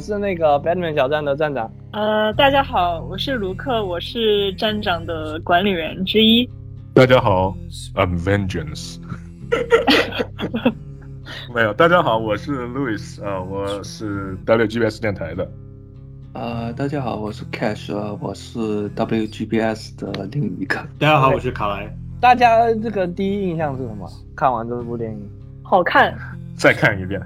是那个 Batman 小站的站长。呃，大家好，我是卢克，我是站长的管理员之一。大家好，I'm Vengeance。没有，大家好，我是 Louis 啊，我是 WGBS 电台的。呃，大家好，我是 Cash 啊，我是 WGBS 的另一个。大家好，我是卡莱。大家这个第一印象是什么？看完这部电影，好看。再看一遍。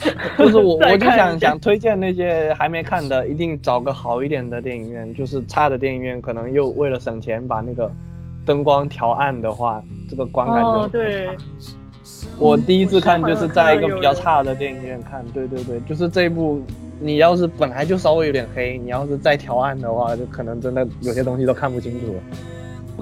就是我，我就想想推荐那些还没看的，一定找个好一点的电影院。就是差的电影院，可能又为了省钱把那个灯光调暗的话，这个观感就对。我第一次看就是在一个比较差的电影院看，对对对，就是这一部，你要是本来就稍微有点黑，你要是再调暗的话，就可能真的有些东西都看不清楚了。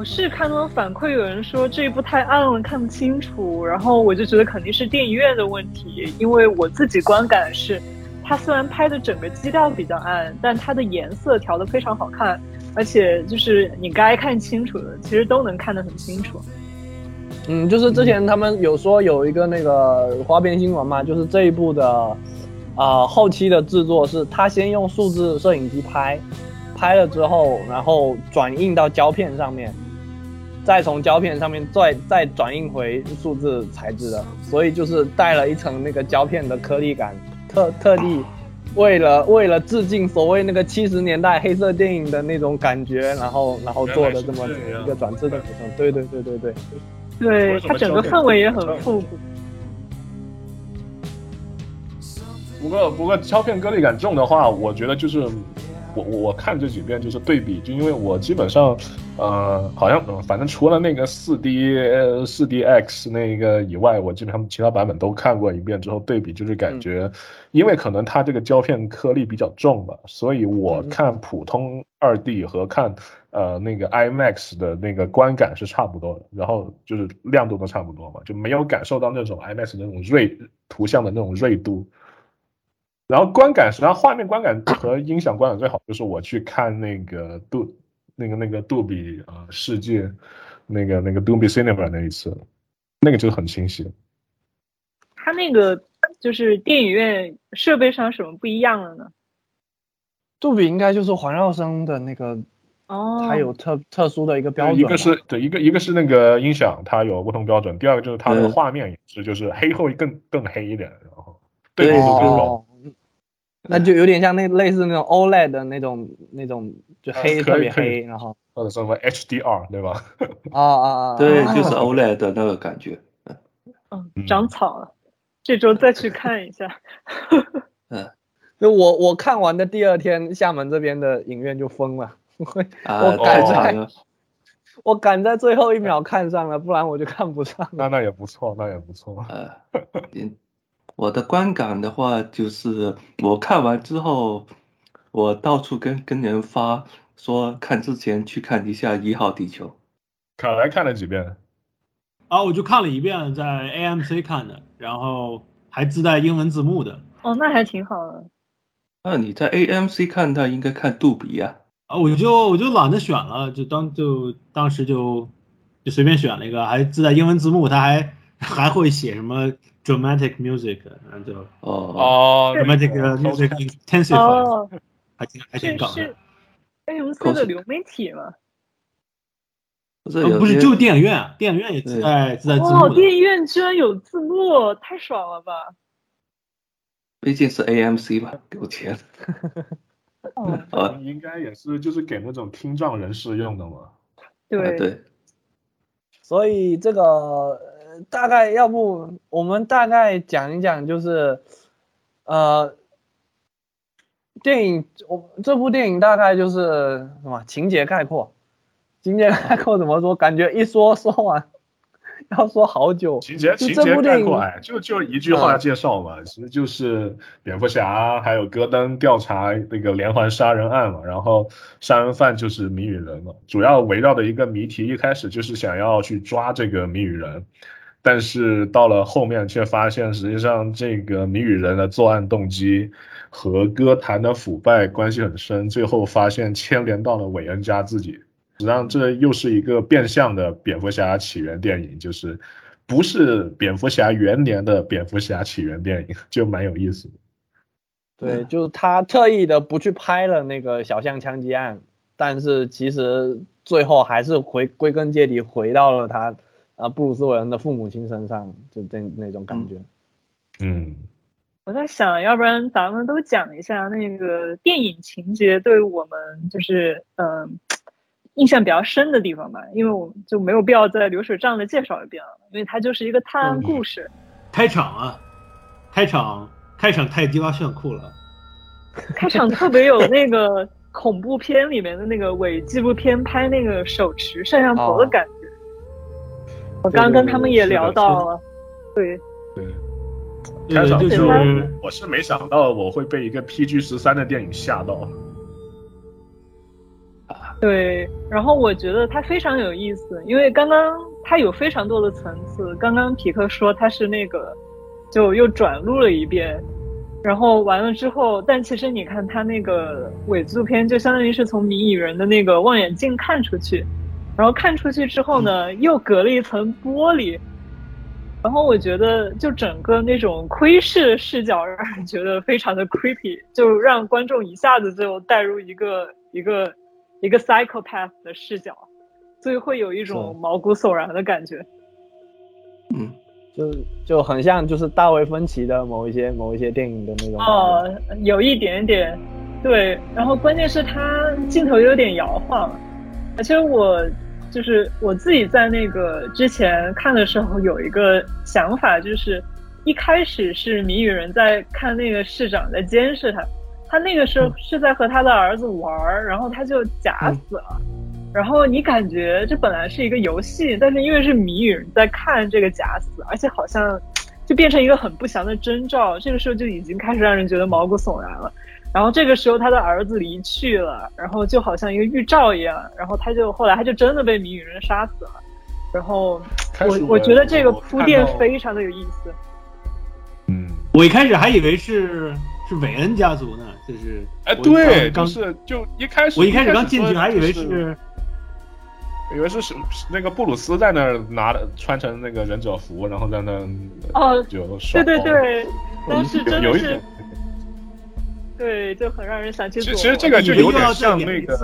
我是看到反馈有人说这一部太暗了，看不清楚，然后我就觉得肯定是电影院的问题，因为我自己观感是，它虽然拍的整个基调比较暗，但它的颜色调的非常好看，而且就是你该看清楚的，其实都能看得很清楚。嗯，就是之前他们有说有一个那个花边新闻嘛，就是这一部的，啊后期的制作是他先用数字摄影机拍。拍了之后，然后转印到胶片上面，再从胶片上面再再转印回数字材质的，所以就是带了一层那个胶片的颗粒感，特特地为了为了致敬所谓那个七十年代黑色电影的那种感觉，然后然后做的这么一个转制的补充。对对对对对，对它整个氛围也很复古。不过不过胶片颗粒感重的话，我觉得就是。我我我看这几遍就是对比，就因为我基本上，呃，好像反正除了那个四 D 四 D X 那个以外，我基本上其他版本都看过一遍之后对比，就是感觉，因为可能它这个胶片颗粒比较重吧，所以我看普通二 D 和看呃那个 IMAX 的那个观感是差不多的，然后就是亮度都差不多嘛，就没有感受到那种 IMAX 那种锐图像的那种锐度。然后观感，实际上画面观感和音响观感最好，就是我去看那个杜那个那个杜比啊世界，那个那个杜比 Cinema 那一次，那个就很清晰。它那个就是电影院设备上什么不一样了呢？杜比应该就是环绕声的那个哦，它有特特殊的一个标准。一个是对一个一个是那个音响它有不同标准，第二个就是它的画面也是就是黑后更更黑一点，然后对比度更高。那就有点像那类似那种 OLED 的那种那种，就黑特别黑，然后或者什么 HDR 对吧？啊啊啊！对，就是 OLED 的那个感觉。嗯，长草了，这周再去 看一下。嗯，就我我看完的第二天，厦门这边的影院就封了。我赶在，我赶在最后一秒看上了，不然我就看不上。那那也不错，那也不错。呃。我的观感的话，就是我看完之后，我到处跟跟人发说，看之前去看一下《一号地球》。卡莱看了几遍？啊，我就看了一遍，在 AMC 看的，然后还自带英文字幕的。哦，那还挺好的。那你在 AMC 看，那应该看杜比呀？啊，我就我就懒得选了，就当就当时就就随便选了一个，还自带英文字幕，他还还会写什么？Dramatic music，然后就哦哦，Dramatic music intensify，还挺还挺搞的。AMC 的流媒体吗？不是，就电影院，电影院也自带自带字幕。哦，电影院居然有字幕，太爽了吧！毕竟是 AMC 吧，给我钱。哦，应该也是，就是给那种听障人士用的嘛。对对。所以这个。大概要不我们大概讲一讲，就是，呃，电影我这部电影大概就是什么情节概括，情节概括怎么说？感觉一说说完要说好久。情节情节概括，哎，就就一句话介绍嘛，其实就是蝙蝠侠还有戈登调查那个连环杀人案嘛，然后杀人犯就是谜语人嘛，主要围绕的一个谜题，一开始就是想要去抓这个谜语人。但是到了后面，却发现实际上这个谜语人的作案动机和歌坛的腐败关系很深，最后发现牵连到了韦恩家自己。实际上这又是一个变相的蝙蝠侠起源电影，就是不是蝙蝠侠元年的蝙蝠侠起源电影，就蛮有意思的。对，就是他特意的不去拍了那个小巷枪击案，但是其实最后还是回归根结底回到了他啊布鲁斯韦恩的父母亲身上，就那那种感觉。嗯，我在想，要不然咱们都讲一下那个电影情节对我们就是嗯、印象比较深的地方吧，因为我就没有必要再流水账的介绍一遍了，因为它就是一个探案故事。开场啊，开场开场太鸡巴炫酷了。开场特别有那个恐怖片里面的那个伪纪录片拍那个手持摄像头的感觉。我刚刚跟他们也聊到了，对，对。对开场就就是是我是没想到我会被一个 PG 十三的电影吓到。对，然后我觉得它非常有意思，因为刚刚它有非常多的层次。刚刚匹克说他是那个，就又转录了一遍，然后完了之后，但其实你看他那个伪纪录片，就相当于是从谜语人的那个望远镜看出去，然后看出去之后呢，又隔了一层玻璃，然后我觉得就整个那种窥视视角让人觉得非常的 creepy，就让观众一下子就带入一个一个一个 psychopath 的视角，所以会有一种毛骨悚然的感觉。嗯，就就很像就是大卫芬奇的某一些某一些电影的那种。哦，有一点点，对。然后关键是它镜头有点摇晃，而且我就是我自己在那个之前看的时候有一个想法，就是一开始是谜语人在看那个市长在监视他，他那个时候是在和他的儿子玩儿，然后他就假死了。然后你感觉这本来是一个游戏，但是因为是谜语人在看这个假死，而且好像就变成一个很不祥的征兆，这个时候就已经开始让人觉得毛骨悚然了。然后这个时候他的儿子离去了，然后就好像一个预兆一样，然后他就后来他就真的被谜语人杀死了。然后我我觉得这个铺垫非常的有意思。嗯，我一开始还以为是是韦恩家族呢，就是哎，对，刚就是就一开始我一开始刚进去还以为就是是以为是是那个布鲁斯在那儿拿的穿成那个忍者服，然后在那哦就耍对对对，当时真的是有有一点。对，就很让人想起其实这个就有点像那个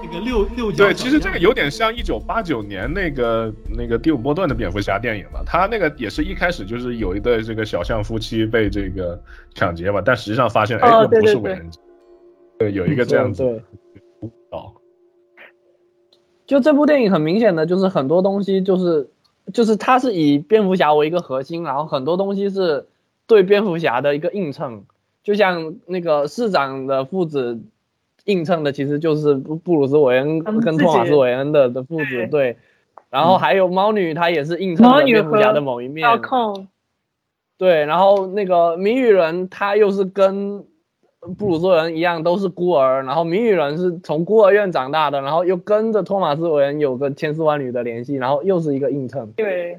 那个六六角对，其实这个有点像一九八九年那个那个蒂姆·波顿的蝙蝠侠电影了。他那个也是一开始就是有一对这个小象夫妻被这个抢劫嘛，但实际上发现哎，哦不是伟人。对，有一个这样子对的误导。就这部电影很明显的就是很多东西就是就是它是以蝙蝠侠为一个核心，然后很多东西是对蝙蝠侠的一个映衬，就像那个市长的父子映衬的其实就是布布鲁斯韦恩跟托马斯韦恩的的父子对。对，然后还有猫女她也是映衬蝙蝠侠的某一面，对，然后那个谜语人他又是跟布鲁斯韦恩一样都是孤儿，然后谜语人是从孤儿院长大的，然后又跟着托马斯韦恩有个千丝万缕的联系，然后又是一个映衬，对，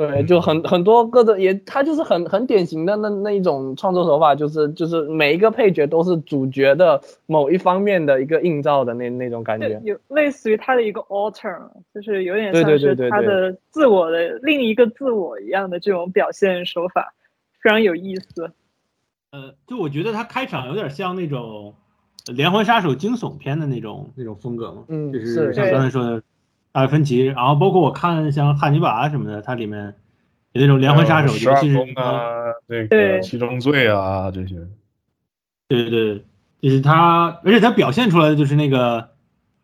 对，就很很多各种也，他就是很很典型的那那一种创作手法，就是就是每一个配角都是主角的某一方面的一个映照的那那种感觉，有类似于他的一个 alter，就是有点对对像是他的自我的另一个自我一样的这种表现手法，非常有意思。呃，就我觉得他开场有点像那种连环杀手惊悚片的那种那种风格嘛，嗯就是像刚才说的大卫芬奇，然后包括我看像汉尼拔什么的，它里面有那种连环杀手，十尤其是二宫啊，这对个七宗罪啊这些。对对对，就是他，而且他表现出来的就是那个，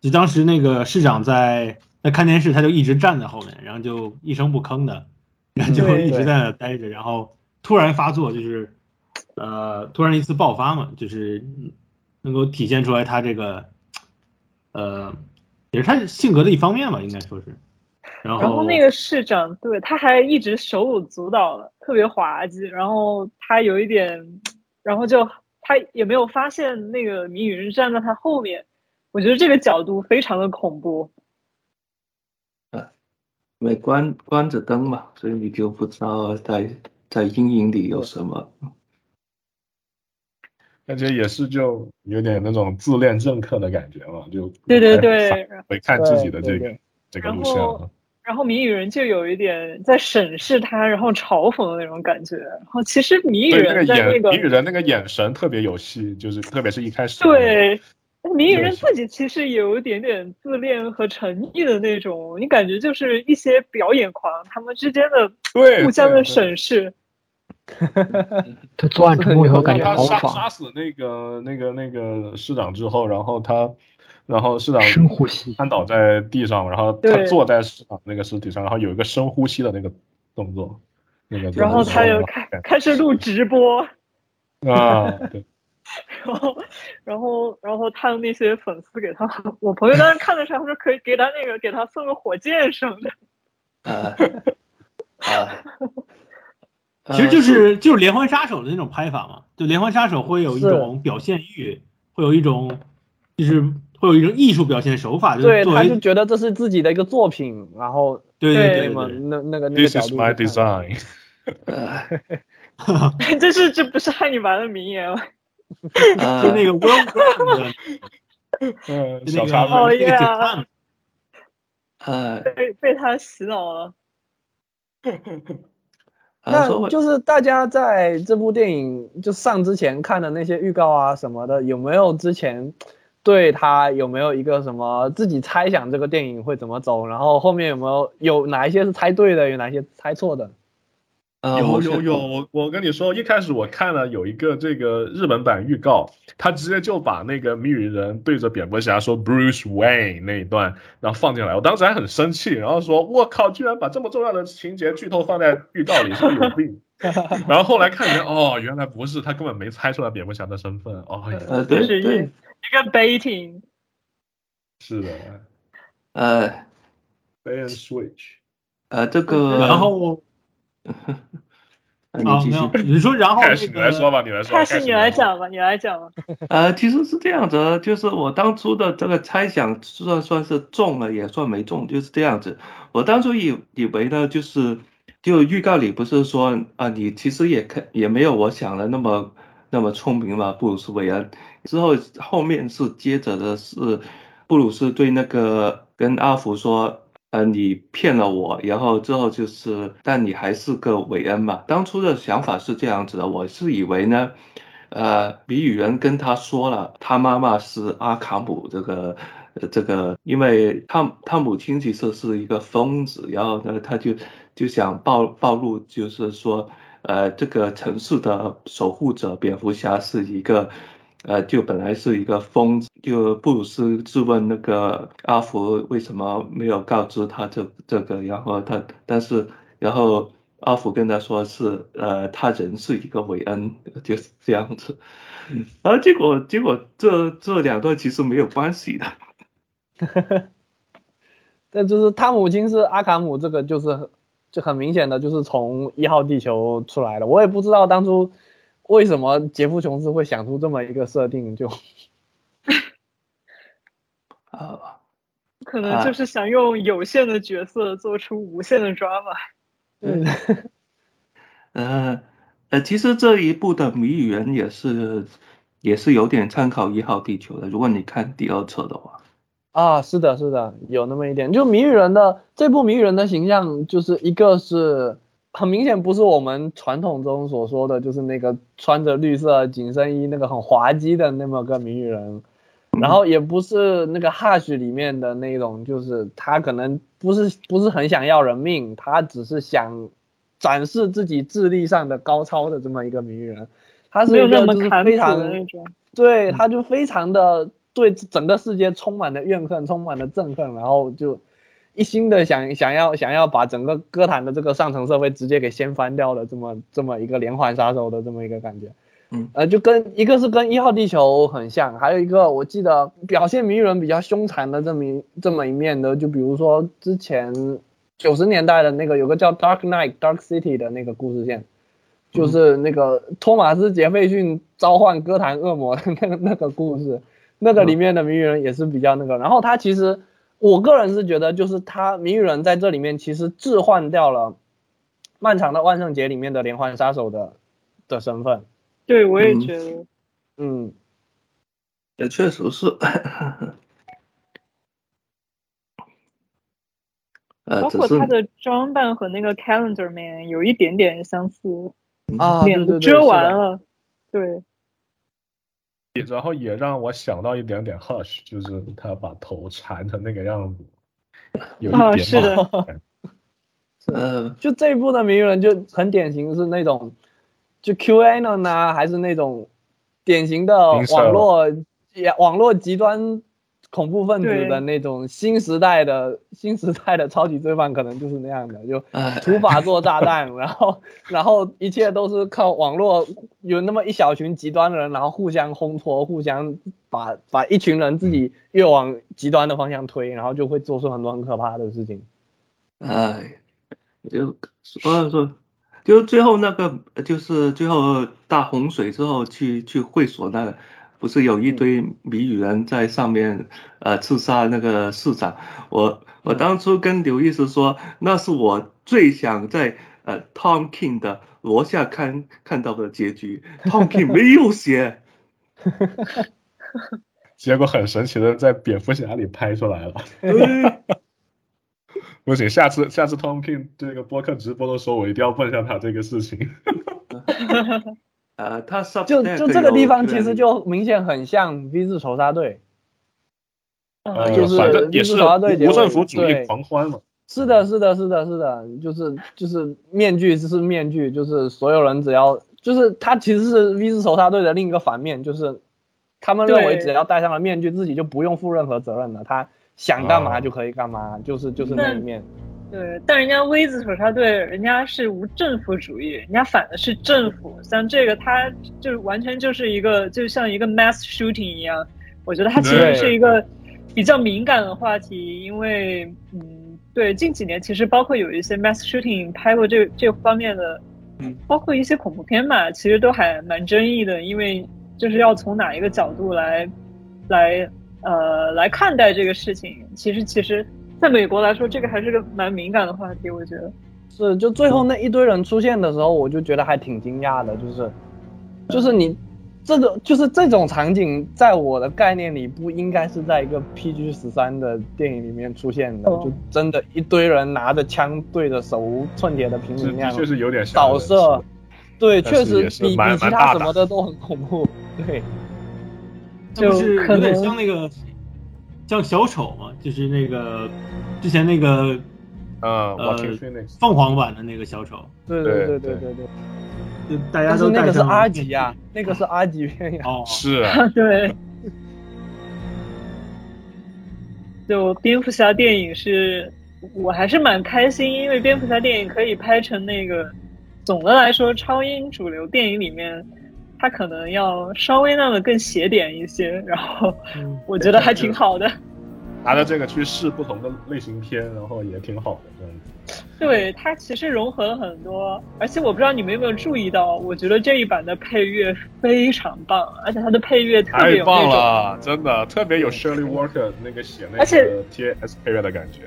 就当时那个市长在在看电视，他就一直站在后面，然后就一声不吭的，然后就一直在那待着，然后突然发作，就是呃突然一次爆发嘛，就是能够体现出来他这个呃也是他性格的一方面吧，应该说是。然后然后那个市长，对，他还一直手舞足蹈的，特别滑稽。然后他有一点，然后就他也没有发现那个谜语是站在他后面。我觉得这个角度非常的恐怖。因为关关着灯嘛，所以你就不知道在在阴影里有什么。而且也是就有点那种自恋政客的感觉嘛，就对对对，会看自己的这个这个然录像后。然后谜语人就有一点在审视他，然后嘲讽的那种感觉。然后其实谜语对那个眼人在那个谜语人那个眼神特别有戏，就是特别是一开始。对，谜语人自己其实也有一点点自恋和诚意的那种，你感觉就是一些表演狂他们之间的对互相的审视。他作案成功以后感觉 豪他杀杀，死那个那个那个市长之后，然后他，然后市长深呼吸。瘫倒在地上，然后他坐在市长那个尸体上，然后有一个深呼吸的那个动作，那个然后他又开开始录直播，啊，对，然后，然后，然后他的那些粉丝给他，我朋友当时看的时候，他说可以给他那个给他送个火箭什么的。呃呃，其实就是就是连环杀手的那种拍法嘛，就连环杀手会有一种表现欲，会有一种就是会有一种艺术表现手法，就是对，作他就觉得这是自己的一个作品，然后对对对那那个那个 This is my design。呃 这是这不是汉尼拔的名言吗？就那个个小插哦那个警探，呃被被他洗脑了。那就是大家在这部电影就上之前看的那些预告啊什么的，有没有之前对他有没有一个什么自己猜想这个电影会怎么走？然后后面有没有有哪一些是猜对的，有哪些猜错的？呃有有有，我我跟你说，一开始我看了有一个这个日本版预告，他直接就把那个谜语人对着蝙蝠侠说 Bruce Wayne 那一段，然后放进来，我当时还很生气，然后说我靠，居然把这么重要的情节剧透放在预告里，是不是有病？然后后来看见哦，原来不是，他根本没猜出来蝙蝠侠的身份，哦，对对一个 baiting。是的呃，Bait and Switch，呃这个然后 啊没有，你说然后你来说吧，你来说，开始你来讲。讲吧，你来讲吧。呃，其实是这样子，就是我当初的这个猜想算算是中了，也算没中，就是这样子。我当初以以为呢，就是就预告里不是说啊，你其实也看也没有我想的那么那么聪明嘛，布鲁斯韦恩。之后后面是接着的是布鲁斯对那个跟阿福说。呃，你骗了我，然后之后就是，但你还是个韦恩嘛。当初的想法是这样子的，我是以为呢，呃，谜语人跟他说了，他妈妈是阿卡姆这个，这个，因为他他母亲其实是一个疯子，然后呢，他就就想暴暴露，就是说，呃，这个城市的守护者蝙蝠侠是一个。呃，就本来是一个疯子，就布鲁斯质问那个阿福为什么没有告知他这这个，然后他，但是然后阿福跟他说是，呃，他人是一个韦恩，就是这样子，然后结果结果这这两段其实没有关系的，但就是他母亲是阿卡姆，这个就是就很明显的就是从一号地球出来的。我也不知道当初为什么杰夫琼斯会想出这么一个设定，就 啊、可能就是想用有限的角色做出无限的 drama。嗯 呃呃，其实这一部的谜语人也是也是有点参考一号地球的，如果你看第二册的话。啊，是的，是的，有那么一点。就谜语人的这部谜语人的形象，就是一个是很明显不是我们传统中所说的，就是那个穿着绿色紧身衣那个很滑稽的那么个谜语人，然后也不是那个 Hush 里面的那种，就是他可能不是不是很想要人命，他只是想展示自己智力上的高超的这么一个谜语人，他是那么一个就是非常的。对，他就非常的对整个世界充满了怨恨，充满了憎恨，然后就一心的想想要想要把整个歌坛的这个上层社会直接给掀翻掉的这么这么一个连环杀手的这么一个感觉。嗯，呃，就跟一个是跟一号地球很像，还有一个我记得表现谜语人比较凶残的这么一这么一面的，就比如说之前九十年代的那个有个叫 Dark Knight Dark City 的那个故事线，就是那个托马斯杰斐逊召唤歌坛恶魔的那个那个故事，那个里面的谜语人也是比较那个。然后他其实，我个人是觉得，就是他谜语人在这里面其实置换掉了漫长的万圣节里面的连环杀手的的身份。对，我也嗯觉得。嗯，也确实是。呃，包括他的装扮和那个 Calendar Man 有一点点相似，啊，对脸对对，都遮完。了。对，然后也让我想到一点点 Hush，就是他把头缠成那个样子，有一点啊是的冒犯呃，就这一部的谜语人就很典型是那种，就 QAnon 啊，还是那种典型的网络也网络极端恐怖分子的那种新时代的新时代的超级罪犯，可能就是那样的，就哎土法做炸弹，然后然后一切都是靠网络，有那么一小群极端的人，然后互相烘托，互相把把一群人自己越往极端的方向推，然后就会做出很多很可怕的事情。哎，就所以说，就最后那个，就是最后大洪水之后去去会所那个，不是有一堆谜语人在上面呃刺杀那个市长？我我当初跟刘医师说，那是我最想在呃 Tom King 的罗夏看看到的结局。Tom King 没有写，结果很神奇的在蝙蝠侠里拍出来了。不行，下次下次 Tom King 这个播客直播的时候，我一定要问一下他这个事情。呃，他上就就这个地方其实就明显很像 V 字仇杀队，呃，就是也是无政府主义对狂欢嘛。是的，是的，是的，是的，就是就是面具是面具，就是所有人只要就是他其实是 V 字仇杀队的另一个反面，就是他们认为只要戴上了面具，自己就不用负任何责任了，他想干嘛哦就可以干嘛，就是就是那一面。对，但人家 V 字仇杀队，人家是无政府主义，人家反的是政府。像这个，他就完全就是一个，就像一个 mass shooting 一样。我觉得它其实是一个比较敏感的话题，因为，嗯，对，近几年其实包括有一些 mass shooting 拍过这这方面的，嗯，包括一些恐怖片吧，其实都还蛮争议的，因为就是要从哪一个角度来，来，呃，来看待这个事情。其实，其实。在美国来说，这个还是个蛮敏感的话题，我觉得。是，就最后那一堆人出现的时候，我就觉得还挺惊讶的，就是，就是你这个就是这种场景，在我的概念里不应该是在一个 PG 十三的电影里面出现的，哦。就真的一堆人拿着枪对着手无寸铁的平民那样确实有点吓扫射，对，确实比比其他什么的都很恐怖，对，就是可有点能像那个像小丑嘛，就是那个之前那个呃呃凤凰版的那个小丑，对对对对对对对，就大家都戴那个是面级呀，那个是阿吉片呀，哦，是啊，对。就蝙蝠侠电影是，我还是蛮开心，因为蝙蝠侠电影可以拍成那个，总的来说，超英主流电影里面，它可能要稍微那么更邪点一些，然后嗯我觉得还挺好的。拿着这个去试不同的类型片，然后也挺好的这样子。对，它其实融合了很多，而且我不知道你们有没有注意到，我觉得这一版的配乐非常棒，而且它的配乐特别太棒有那种。了，真的特别有 Shirley Walker 那个写那个 TS 配乐的感觉。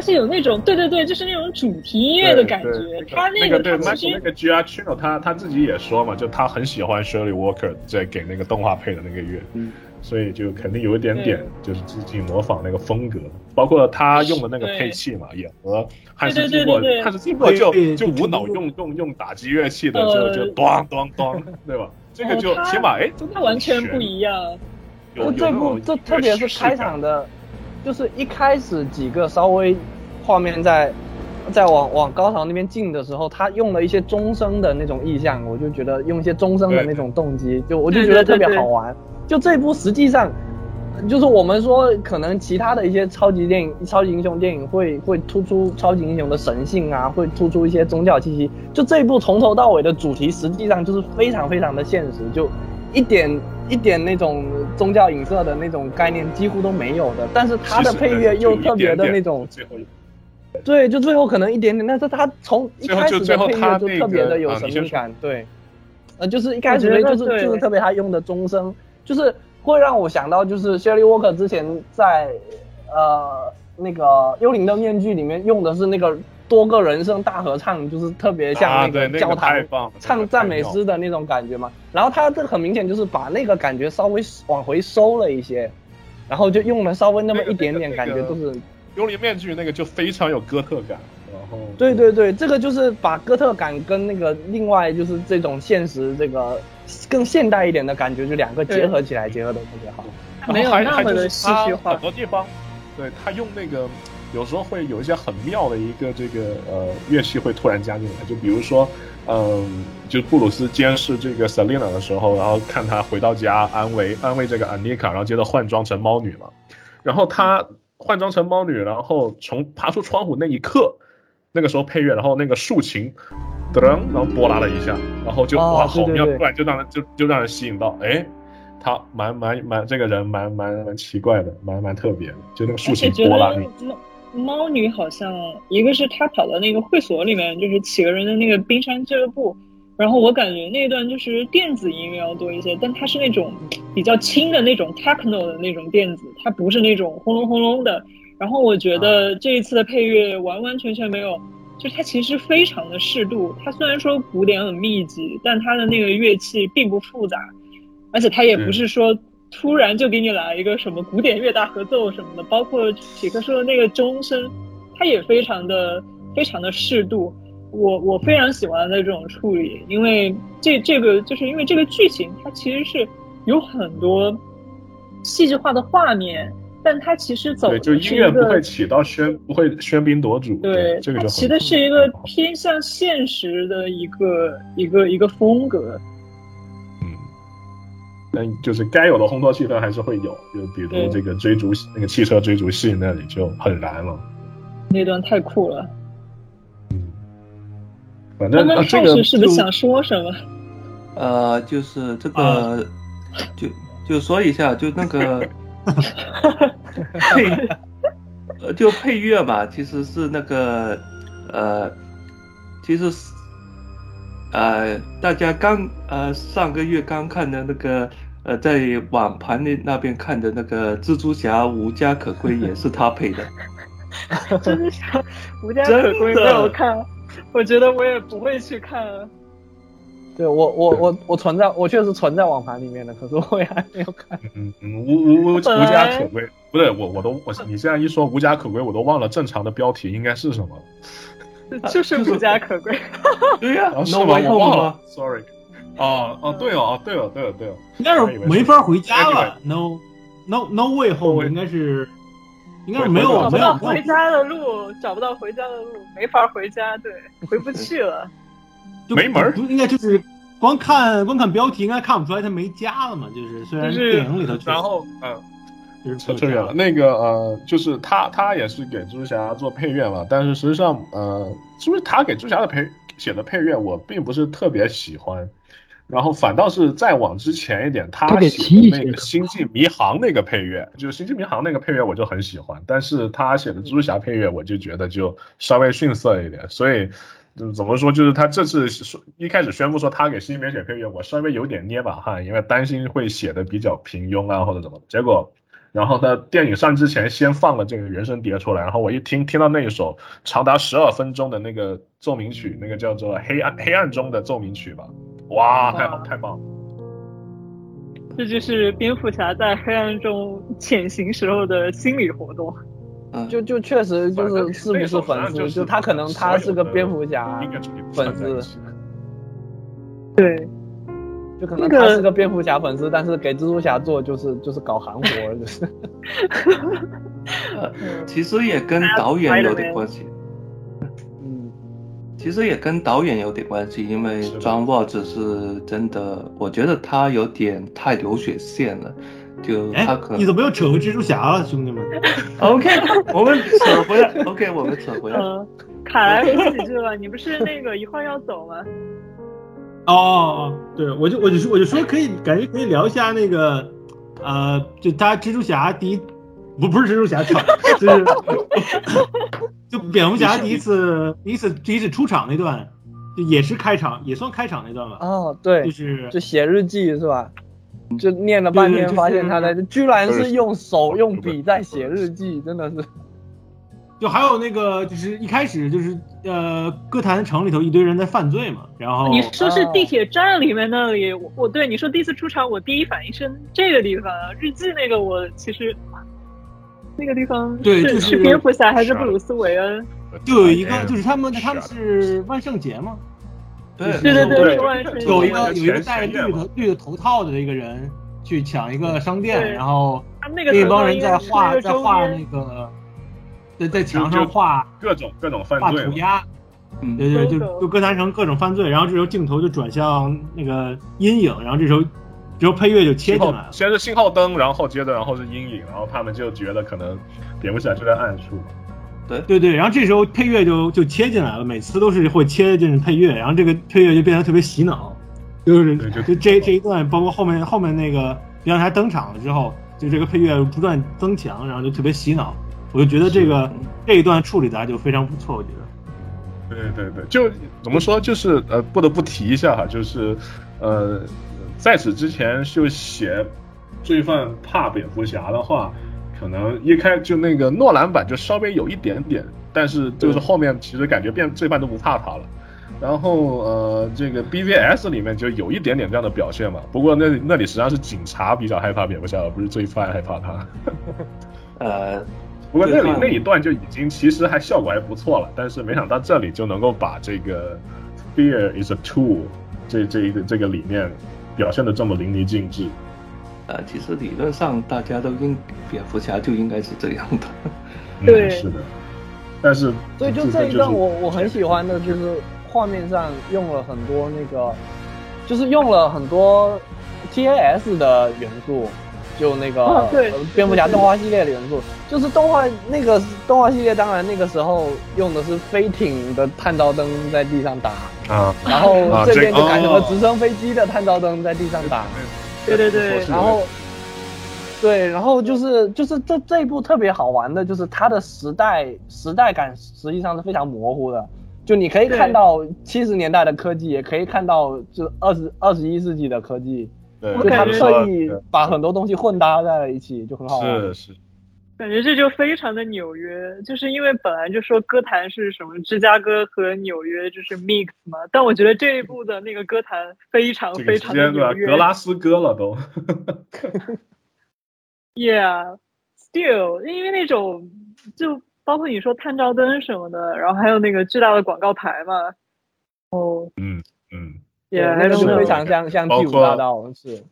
而且有那种对对对，就是那种主题音乐的感觉。他那个对他其 Michael 那个 Giacchino 他他自己也说嘛，就他很喜欢 Shirley Walker 在给那个动画配的那个乐，嗯。所以就肯定有一点点就是自己模仿那个风格，包括他用的那个配器嘛，也和汉斯季默对对对对对。汉斯季默就就无脑用用用打击乐器的，呃。就就咚咚咚，对吧？这个就起码哎，真的完全不一样。有这部这特别是开场的，就是一开始几个稍微画面在在往往高潮那边进的时候，他用了一些钟声的那种意象，我就觉得用一些钟声的那种动机，就我就觉得特别好玩。就这部实际上。就是我们说，可能其他的一些超级电影、超级英雄电影会会突出超级英雄的神性啊，会突出一些宗教气息。就这一部从头到尾的主题，实际上就是非常非常的现实，就一点一点那种宗教影射的那种概念几乎都没有的。但是它的配乐又特别的那种，最后对，就最后可能一点点，但是它从一开始的配乐就特别的有神秘感，对，呃，就是一开始的就是就是特别他用的钟声，就是。会让我想到，就是 Shirley Walker 之前在呃那个《幽灵的面具》里面用的是那个多个人声大合唱，就是特别像那个教堂唱赞美诗的那种感觉嘛。然后他这很明显就是把那个感觉稍微往回收了一些，然后就用了稍微那么一点点，感觉都是幽灵面具那个就非常有哥特感，然后对对对，这个就是把哥特感跟那个另外就是这种现实这个更现代一点的感觉，就两个结合起来，结合的特别好。没有那么的戏剧化很。多地方，对他用那个有时候会有一些很妙的一个这个呃乐器会突然加进来，就比如说，嗯，就布鲁斯监视这个 Selina 的时候，然后看他回到家安慰安慰这个 Anika，，然后接着换装成猫女嘛，然后他换装成猫女，然后从爬出窗户那一刻，那个时候配乐，然后那个竖琴。噔，然后拨拉了一下，然后就、哦哇，好妙！突然就让人就就让人吸引到，哎，他蛮蛮蛮这个人蛮蛮蛮奇怪的，蛮蛮特别的，就那个竖琴拨拉那猫猫女好像一个是她跑到那个会所里面，就是企鹅人的那个冰山俱乐部，然后我感觉那段就是电子音乐要多一些，但它是那种比较轻的那种 techno 的那种电子，它不是那种轰隆轰隆的。然后我觉得这一次的配乐完完全全没有，就它其实非常的适度。它虽然说鼓点很密集，但它的那个乐器并不复杂，而且它也不是说突然就给你来一个什么古典乐大合奏什么的，包括匹克说的那个钟声，它也非常的非常的适度。我我非常喜欢的这种处理，因为这这个就是因为这个剧情它其实是有很多戏剧化的画面，但它其实走对，的就是音乐不会起到喧不会喧宾夺主，对，这个就很它骑的是一个偏向现实的一个一个一个风格。嗯，但就是该有的烘托气氛还是会有，就比如这个追逐那个汽车追逐戏那里就很燃了。那段太酷了，嗯反他们正呃这个开始是不是想说什么？呃，就是这个，啊就就说一下，就那个 配，呃，就配乐吧，其实是那个，呃，其实是，呃，大家刚呃上个月刚看的那个，呃，在网盘那那边看的那个蜘蛛侠无家可归也是他配 的，蜘蛛侠无家可归，没有看，我觉得我也不会去看。对我我我我存在，我确实存在网盘里面的，可是我也还没有看。嗯嗯无无无无家可归，不对，我我都我你这样一说无家可归，我都忘了正常的标题应该是什么了。就是无家可归。对呀、啊，是 n o 吗？Way 我忘了吗？，sorry。哦哦，对哦，哦对哦，对哦，对哦。应该是没法回家了。No No No way home 应该是应该是没有找不到没有回家的路，找不到回家的路，没法回家，对，回不去了。就没门儿应该就是光看光看标题应该看不出来他没家了嘛。就是虽然是电影里头然后嗯，就是扯扯远了。那个呃，就是他他也是给蜘蛛侠做配乐嘛，但是实际上呃，是不是他给蜘蛛侠的配写的配乐我并不是特别喜欢，然后反倒是再往之前一点，他写的的那个《星际迷航》那个配乐，就是《星际迷航》那个配乐我就很喜欢，但是他写的蜘蛛侠配乐我就觉得就稍微逊色一点，所以。嗯怎么说？就是他这次说一开始宣布说他给新编写配乐，我稍微有点捏把汗，因为担心会写的比较平庸啊或者怎么。结果，然后呢，电影上之前先放了这个原声碟出来，然后我一听听到那一首长达十二分钟的那个奏鸣曲，那个叫做《黑暗黑暗中的奏鸣曲》吧，哇，太好太棒了！这就是蝙蝠侠在黑暗中潜行时候的心理活动。嗯，就就确实就是是不是粉丝，就就他可能他是个蝙蝠侠粉丝，对，就可能他是个蝙蝠侠粉丝，但是给蜘蛛侠做就是就是搞行活，就是。呃，其实也跟导演有点关系。嗯，其实也跟导演有点关系，因为是的 John Watts 是真的，我觉得他有点太流血线了，就哎他可能，你怎么又扯回蜘蛛侠了，兄弟们？OK，我们扯回来，OK，我们扯回来。嗯，卡莱回喜剧了，你不是那个一会儿要走吗？哦对，我就我就说我就说可以，感觉可以聊一下那个，呃，就他蜘蛛侠第一，不不是蜘蛛侠，操，就是就蝙蝠侠第一次第一次第一次出场那段，就也是开场，也算开场那段吧，哦，对就，是就写日记是吧？就念了半天，发现他在，居然是用手用笔在写日记，真的是。就还有那个就是一开始就是呃歌坛城里头一堆人在犯罪嘛，然后你说是地铁站里面那里？我我对你说第一次出场，我第一反应是这个地方啊。日记那个我其实那个地方对就是蝙蝠侠还是布鲁斯韦恩？就有一个就是他们他们是万圣节吗，对对对对万圣节有一个有一个戴着绿前夜嘛头绿的头套的一个人去抢一个商店，然后那帮人在画在画那个在在墙上画各种各种犯罪画，涂鸦，嗯，对对，就就歌坛成各种犯罪，然后这时候镜头就转向那个阴影，然后这时候这时候配乐就切进来了。先是信号灯，然后接着然后是阴影，然后他们就觉得可能蝙蝠侠就在暗处。对对对，然后这时候配乐就就切进来了，每次都是会切进配乐，然后这个配乐就变得特别洗脑，就是就就这这一段，包括后面后面那个别让他登场了之后，就这个配乐不断增强，然后就特别洗脑，我就觉得这个这一段处理的还就非常不错，我觉得。对对对，就怎么说，就是呃，不得不提一下哈，就是呃，在此之前就写罪犯怕蝙蝠侠的话，可能一开就那个诺兰版就稍微有一点点，但是就是后面其实感觉变罪犯都不怕他了。然后呃，这个 BVS 里面就有一点点这样的表现嘛，不过那那里实际上是警察比较害怕蝙蝠侠，而不是罪犯害怕他。呃，不过那里那一段就已经其实还效果还不错了，但是没想到这里就能够把这个 fear is a tool 这这一个这个理念表现的这么淋漓尽致。呃，其实理论上大家都应蝙蝠侠就应该是这样的。嗯对是的。但是所以就这这一段我我很喜欢的就是画面上用了很多那个，就是用了很多 TAS 的元素，就那个、哦对呃蝙蝠侠动画系列的元素，就是动画那个动画系列，当然那个时候用的是飞艇的探照灯在地上打，啊，然后啊这边就改成了哦。直升飞机的探照灯在地上打。对对对然后，对，然后就是就是这这一部特别好玩的，就是它的时代时代感实际上是非常模糊的，就你可以看到七十年代的科技，也可以看到就二十二十一世纪的科技，我感觉特意把很多东西混搭在了一起，就很好玩。是是，感觉这就非常的纽约，就是因为本来就说歌坛是什么芝加哥和纽约就是 mix 嘛，但我觉得这一部的那个歌坛非常非常纽约。格拉斯哥了都。Yeah，still，因为那种就包括你说探照灯什么的，然后还有那个巨大的广告牌嘛。哦嗯嗯对，Yeah，那个就非常像像第五大道是。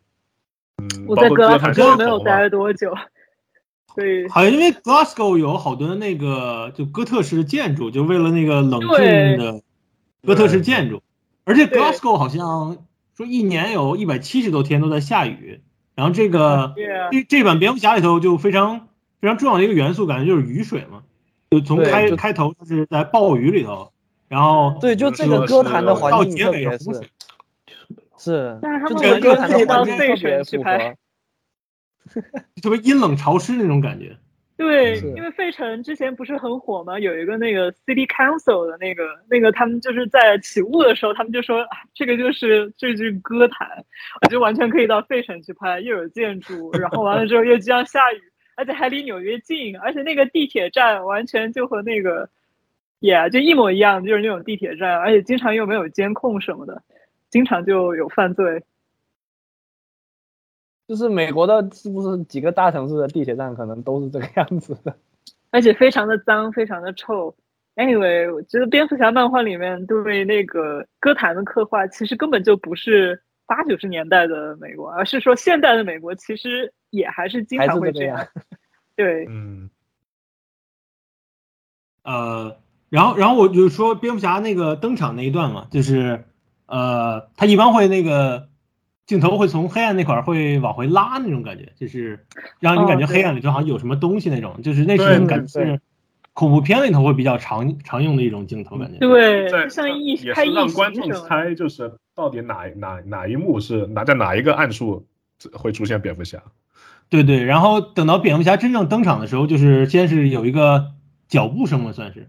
嗯，我在包括格拉斯歌坛街哥没有待多久，所以好像因为 Glasgow 有好多那个就哥特式建筑，就为了那个冷对峻的哥特式建筑，而且 Glasgow 好像说一年有一百七十多天都在下雨，然后这个这这版蝙蝠侠里头就非常非常重要的一个元素，感觉就是雨水嘛，就从开开头就是在暴雨里头，然后对，就这个歌坛的到环境结尾特别是是但是他们完全可以到环境特费城去拍合。特别阴冷潮湿那种感觉。对，因为费城之前不是很火吗？有一个那个 City Council 的那个那个，他们就是在起雾的时候，他们就说啊，这个就是这就是歌坛，我觉得完全可以到费城去拍，又有建筑，然后完了之后又这样下雨，而且还离纽约近，而且那个地铁站完全就和那个，yeah，就一模一样，就是那种地铁站，而且经常又没有监控什么的，经常就有犯罪。就是美国的，是不是几个大城市的地铁站可能都是这个样子的？而且非常的脏，非常的臭。Anyway，我觉得蝙蝠侠漫画里面对那个歌坛的刻画，其实根本就不是八九十年代的美国，而是说现代的美国其实也还是经常会这样这样。对，嗯呃，然后然后我就说蝙蝠侠那个登场那一段嘛，就是呃，他一般会那个镜头会从黑暗那块儿会往回拉那种感觉，就是让你感觉黑暗里就好像有什么东西那种，就是那对种感觉是恐怖片里头会比较常常用的一种镜头感觉。对，在就像异也是拍异形让观众。猜，就是到底哪哪哪一幕是哪在哪一个暗处会出现蝙蝠侠。对对，然后等到蝙蝠侠真正登场的时候，就是先是有一个脚步声嘛，算是，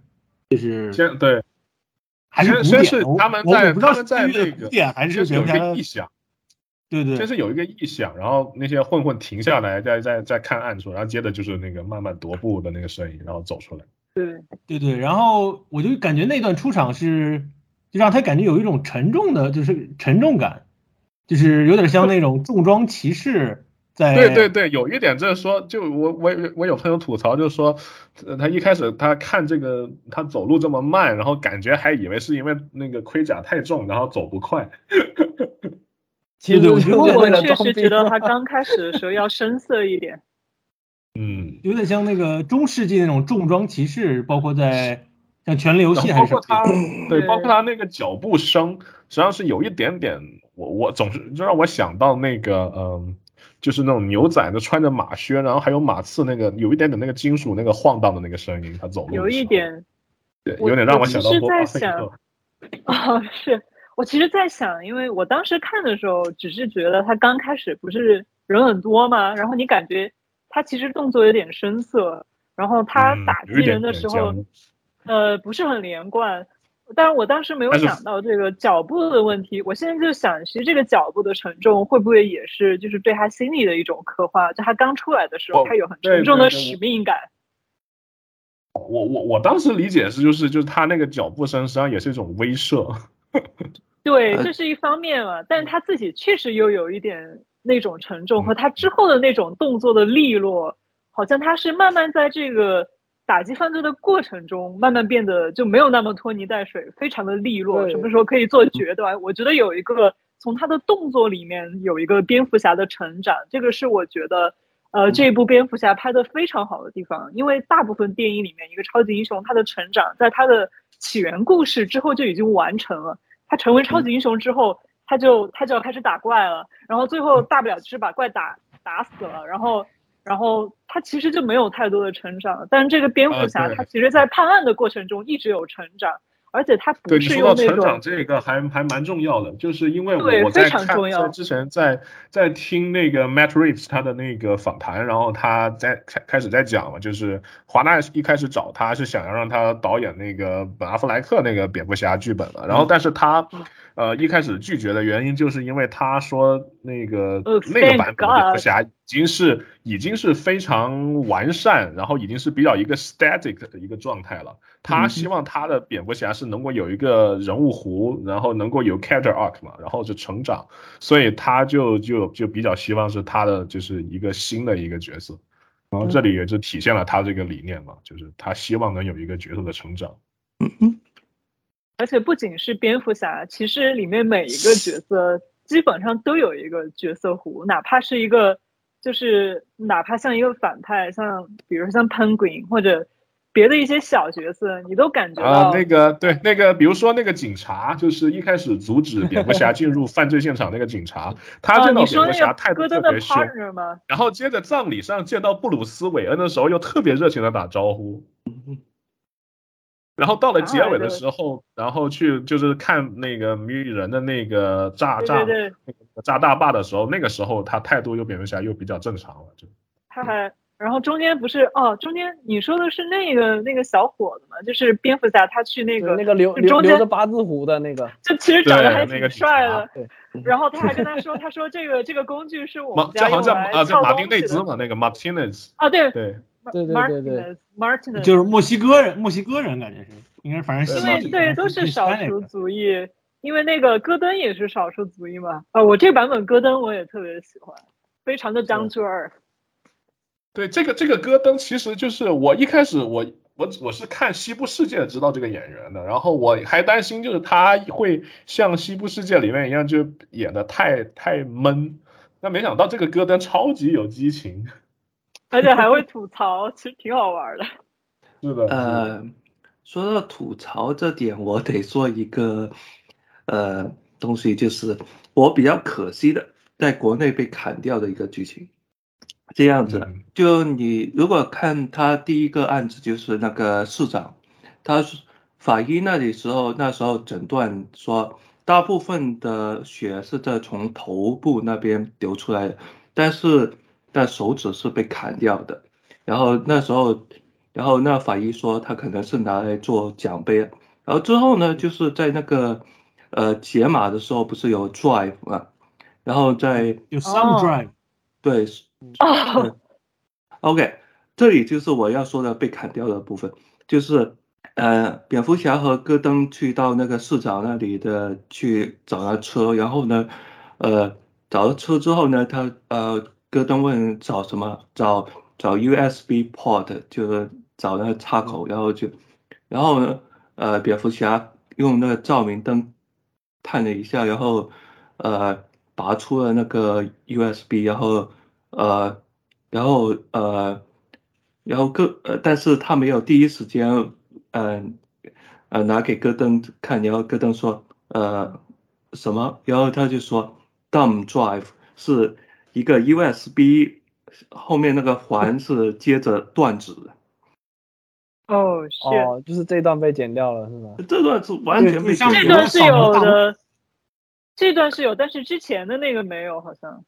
就是先对，还是先先是古典我他们在我我不知道他们在是音乐那个的古典还是有一个异响，对对。先是有一个异响，然后那些混混停下来，在在在看暗处，然后接着就是那个慢慢踱步的那个声音，然后走出来。对，对对，然后我就感觉那段出场是，就让他感觉有一种沉重的，就是沉重感，就是有点像那种重装骑士在对对对，有一点就是说，就我我我有朋友吐槽，就是说，呃他一开始他看这个他走路这么慢，然后感觉还以为是因为那个盔甲太重，然后走不快。其实我觉得我确实觉得他刚开始的时候要深色一点。嗯，有点像那个中世纪那种重装骑士，包括在像《权力游戏》还是包括他，对，对包括他那个脚步声，实际上是有一点点，我我总是就让我想到那个，嗯，就是那种牛仔的穿着马靴，然后还有马刺那个有一点点那个金属那个晃荡的那个声音，他走路有一，点对，我有点让我想到其实在想。哦，是我其实在想，因为我当时看的时候，只是觉得他刚开始不是人很多嘛，然后你感觉他其实动作有点生涩，然后他嗯打击人的时候，呃，不是很连贯。但是我当时没有想到这个脚步的问题，我现在就想，其实这个脚步的沉重会不会也是就是对他心理的一种刻画？就他刚出来的时候，哦他有很沉重的使命感。我我我当时理解是就是就是他那个脚步声实际上也是一种威慑，对，呃这是一方面嘛，但是他自己确实又有一点那种沉重，和他之后的那种动作的利落，好像他是慢慢在这个打击犯罪的过程中，慢慢变得就没有那么拖泥带水，非常的利落，什么时候可以做决断？我觉得有一个从他的动作里面有一个蝙蝠侠的成长，这个是我觉得。呃，这一部蝙蝠侠拍的非常好的地方，因为大部分电影里面一个超级英雄他的成长，在他的起源故事之后就已经完成了。他成为超级英雄之后，他就他就要开始打怪了，然后最后大不了就是把怪打打死了，然后然后他其实就没有太多的成长。但是这个蝙蝠侠他其实在判案的过程中一直有成长，而且他不对你是说到成长这个还还蛮重要的，就是因为我在非常看重要在之前在在听那个 Matt Reeves 他的那个访谈，然后他在开开始在讲嘛，就是华纳一开始找他是想要让他导演那个本阿弗莱克那个蝙蝠侠剧本了，然后但是他呃一开始拒绝的原因就是因为他说那个呃那个版本的蝙蝠侠已经是已经是非常完善，然后已经是比较一个 static 的一个状态了。他希望他的蝙蝠侠是能够有一个人物弧，然后能够有 character arc 嘛，然后就成长，所以他就就就比较希望是他的就是一个新的一个角色。然后这里也就体现了他这个理念嘛，就是他希望能有一个角色的成长。而且不仅是蝙蝠侠，其实里面每一个角色基本上都有一个角色弧，哪怕是一个，就是哪怕像一个反派，像比如说像 Penguin 或者别的一些小角色，你都感觉到、啊，那个对，那个比如说那个警察，就是一开始阻止蝙蝠侠 进入犯罪现场那个警察，他啊，见到蝙蝠侠态度特别凶？然后接着葬礼上见到布鲁斯韦恩的时候，又特别热情的打招呼。然后到了结尾的时候，然后去就是看那个谜语人的那个炸炸炸大坝的时候，那个时候他态度又蝙蝠侠又比较正常了，就他还。然后中间不是哦，中间你说的是那个那个小伙子吗？就是蝙蝠侠他去那个那个留就中间留留着八字胡的那个，就其实长得对还挺帅的，对，然后他还跟他说，他说这个这个工具是我马这好们家用像叫啊，来撬叫马丁东西的内兹嘛，那个 Martinez，啊，对对，对对对对 Martinez 就是墨西哥人，墨西哥人感觉是，应该反正因西为对都是少数族裔，因为那个戈登也是少数族裔嘛。啊，我这版本戈登我也特别喜欢，非常的 down to earth。对，这个这个戈登其实就是我一开始我我我是看西部世界知道这个演员的，然后我还担心就是他会像西部世界里面一样，就演的太太闷。那没想到这个戈登超级有激情，而且还会吐槽，其实挺好玩的。是的，呃，说到吐槽这点，我得说一个呃东西，就是我比较可惜的，在国内被砍掉的一个剧情。这样子，嗯。就你如果看他第一个案子，就是那个市长，他是法医那里时候，那时候诊断说，大部分的血是在从头部那边流出来的，但是但手指是被砍掉的。然后那时候，然后那法医说他可能是拿来做奖杯，然后之后呢，就是在那个呃解码的时候不是有 drive 嘛，然后在有 Some 哦 Drive，对哦，嗯。OK，这里就是我要说的被砍掉的部分，就是呃，蝙蝠侠和戈登去到那个市长那里的去找他车，然后呢，呃，找到车之后呢，他呃戈登问找什么，找找 USB port，就是找那个插口，然后就，然后呢，呃，蝙蝠侠用那个照明灯探了一下，然后呃拔出了那个 USB，然后呃，然后呃，然后戈呃，但是他没有第一时间嗯呃拿给戈登看，然后戈登说呃什么，然后他就说 dumb drive 是一个 USB 后面那个环 是接着断指的，哦，就是这段被剪掉了是吗？这段是完全被剪掉了。这段是有的，这段是有，但是之前的那个没有，好像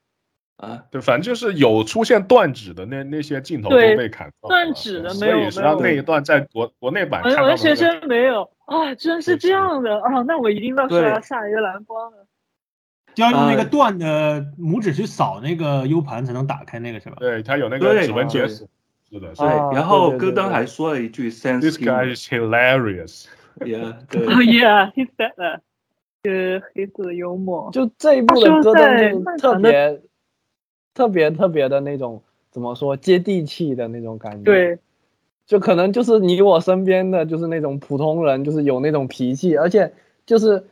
啊，对，反正就是有出现断指的那那些镜头都被砍掉了，断指的没有所以实际上那一段在国国内版看完到的完全那个全没有啊！居然是这样的啊！那我一定到时候要下一个蓝光了。就要用那个呃断的拇指去扫那个 U 盘才能打开那个是吧？对，它有那个指纹解锁，是的，是对，的。啊然后戈登还说了一句 “sense This guy is hilarious。yeah，对哦、yeah，he said that，就是黑色的幽默。就这一部的戈登特别特别特别的那种怎么说接地气的那种感觉。，对，就可能就是你我身边的就是那种普通人，就是有那种脾气，而且就是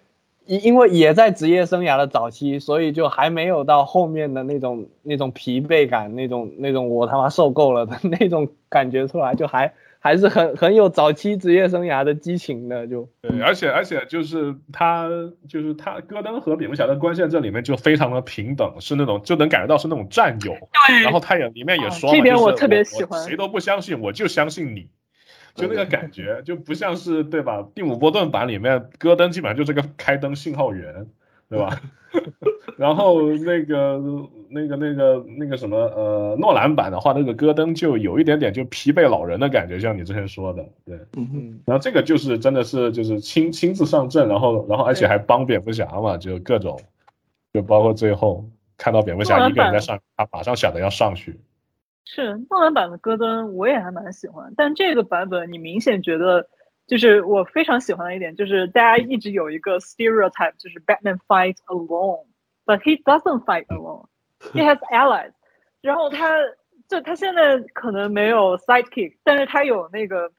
因因为也在职业生涯的早期，所以就还没有到后面的那种那种疲惫感，那种那种我他妈受够了的 那种感觉出来，就还还是很很有早期职业生涯的激情的，就对，而且而且就是他就是他戈登和蝙蝠侠的关系在这里面就非常的平等，是那种就能感觉到是那种战友。对然后他也里面也啊说嘛，这点就是我我特别喜欢谁都不相信，我就相信你。就那个感觉，就不像是对吧？第五·波顿版里面，戈登基本上就是个开灯信号员，对吧？然后那个那个那个那个什么呃，诺兰版的话，那个戈登就有一点点就疲惫老人的感觉，像你之前说的，对。嗯哼，嗯，然后这个就是真的是就是亲亲自上阵，然后然后而且还帮蝙蝠侠嘛，就各种，就包括最后看到蝙蝠侠一个人在上，他马上想着要上去。是诺兰版的戈登，我也还蛮喜欢。但这个版本，你明显觉得，就是我非常喜欢的一点，就是大家一直有一个 stereotype，就是 Batman fight alone，but he doesn't fight alone，he has allies。然后他就他现在可能没有 sidekick，但是他有那个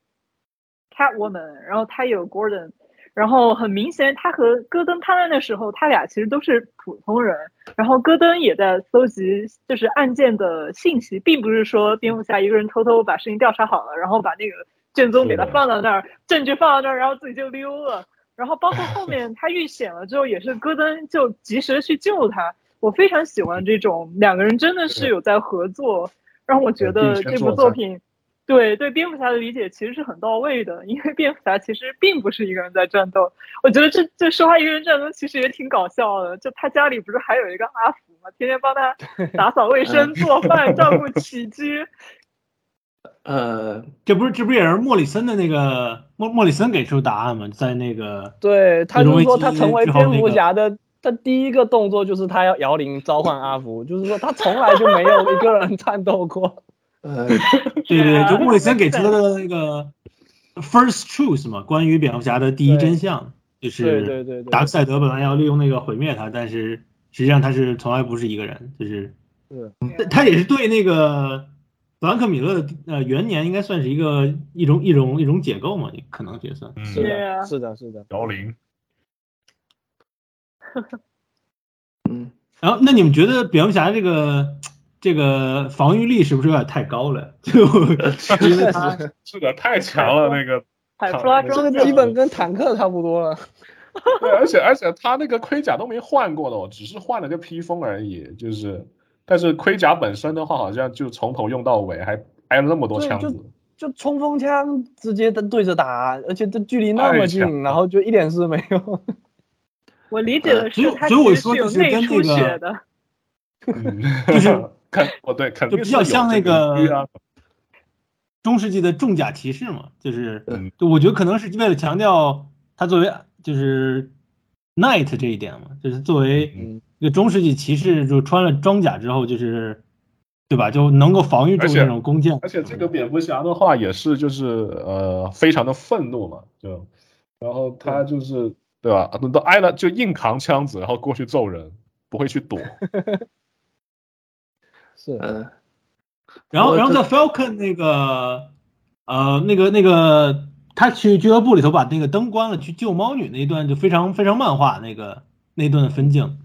Catwoman，然后他有 Gordon，然后很明显，他和戈登探案的时候，他俩其实都是普通人。然后戈登也在搜集就是案件的信息，并不是说蝙蝠侠一个人偷偷把事情调查好了，然后把那个卷宗给他放到那儿，证据放到那儿，然后自己就溜了。然后包括后面他遇险了之后，也是戈登就及时的去救他。我非常喜欢这种两个人真的是有在合作，让我觉得这部作品对对蝙蝠侠的理解其实是很到位的，因为蝙蝠侠其实并不是一个人在战斗。我觉得这这说话一个人战斗其实也挺搞笑的。就他家里不是还有一个阿福嘛，天天帮他 打扫卫生、做饭、照顾起居。呃，这不是这不是也是莫里森的那个莫莫里森给出答案吗？在那个对，他就是说他成为蝙蝠侠的。他第一个动作就是他要摇铃召唤阿福，就是说他从来就没有一个人战斗过。呃，对对，啊就 莫里森给出的那个 first truth 嘛，关于蝙蝠侠的第一真相，就是对对对达克赛德本来要利用那个毁灭他，但是实际上他是从来不是一个人，就是是他也是对那个弗兰克米勒的呃元年应该算是一个一种一种一种解构嘛，可能也算。嗯，是啊的，是的，是的。摇铃。嗯，然后那你们觉得蝙蝠侠这个这个防御力是不是有点太高了？就因为他是的，太强了那个。海弗拉这装个基本跟坦克差不多了。对，而且而且他那个盔甲都没换过的哦，只是换了个披风而已。就是，但是盔甲本身的话，好像就从头用到尾，还挨了那么多枪子。就冲锋枪直接的对着打，而且这距离那么近，然后就一点事没有。我理解的所以是，他所以我其实是有说就是内出的。嗯，就 是肯哦对，肯就比较像那个中世纪的重甲骑士嘛，就是嗯，就我觉得可能是为了强调他作为就是 knight 这一点嘛，就是作为嗯，一个中世纪骑士，就穿了装甲之后，就是对吧，就能够防御住那种弓箭。而且这个蝙蝠侠的话也是就是呃非常的愤怒嘛，就然后他就是对吧，都都挨了就硬扛枪子，然后过去揍人，不会去躲。是，嗯，然后，然后在 Falcon 那个，呃，那个那个，他去俱乐部里头把那个灯关了，去救猫女那一段就非常非常漫画，那个那段分镜，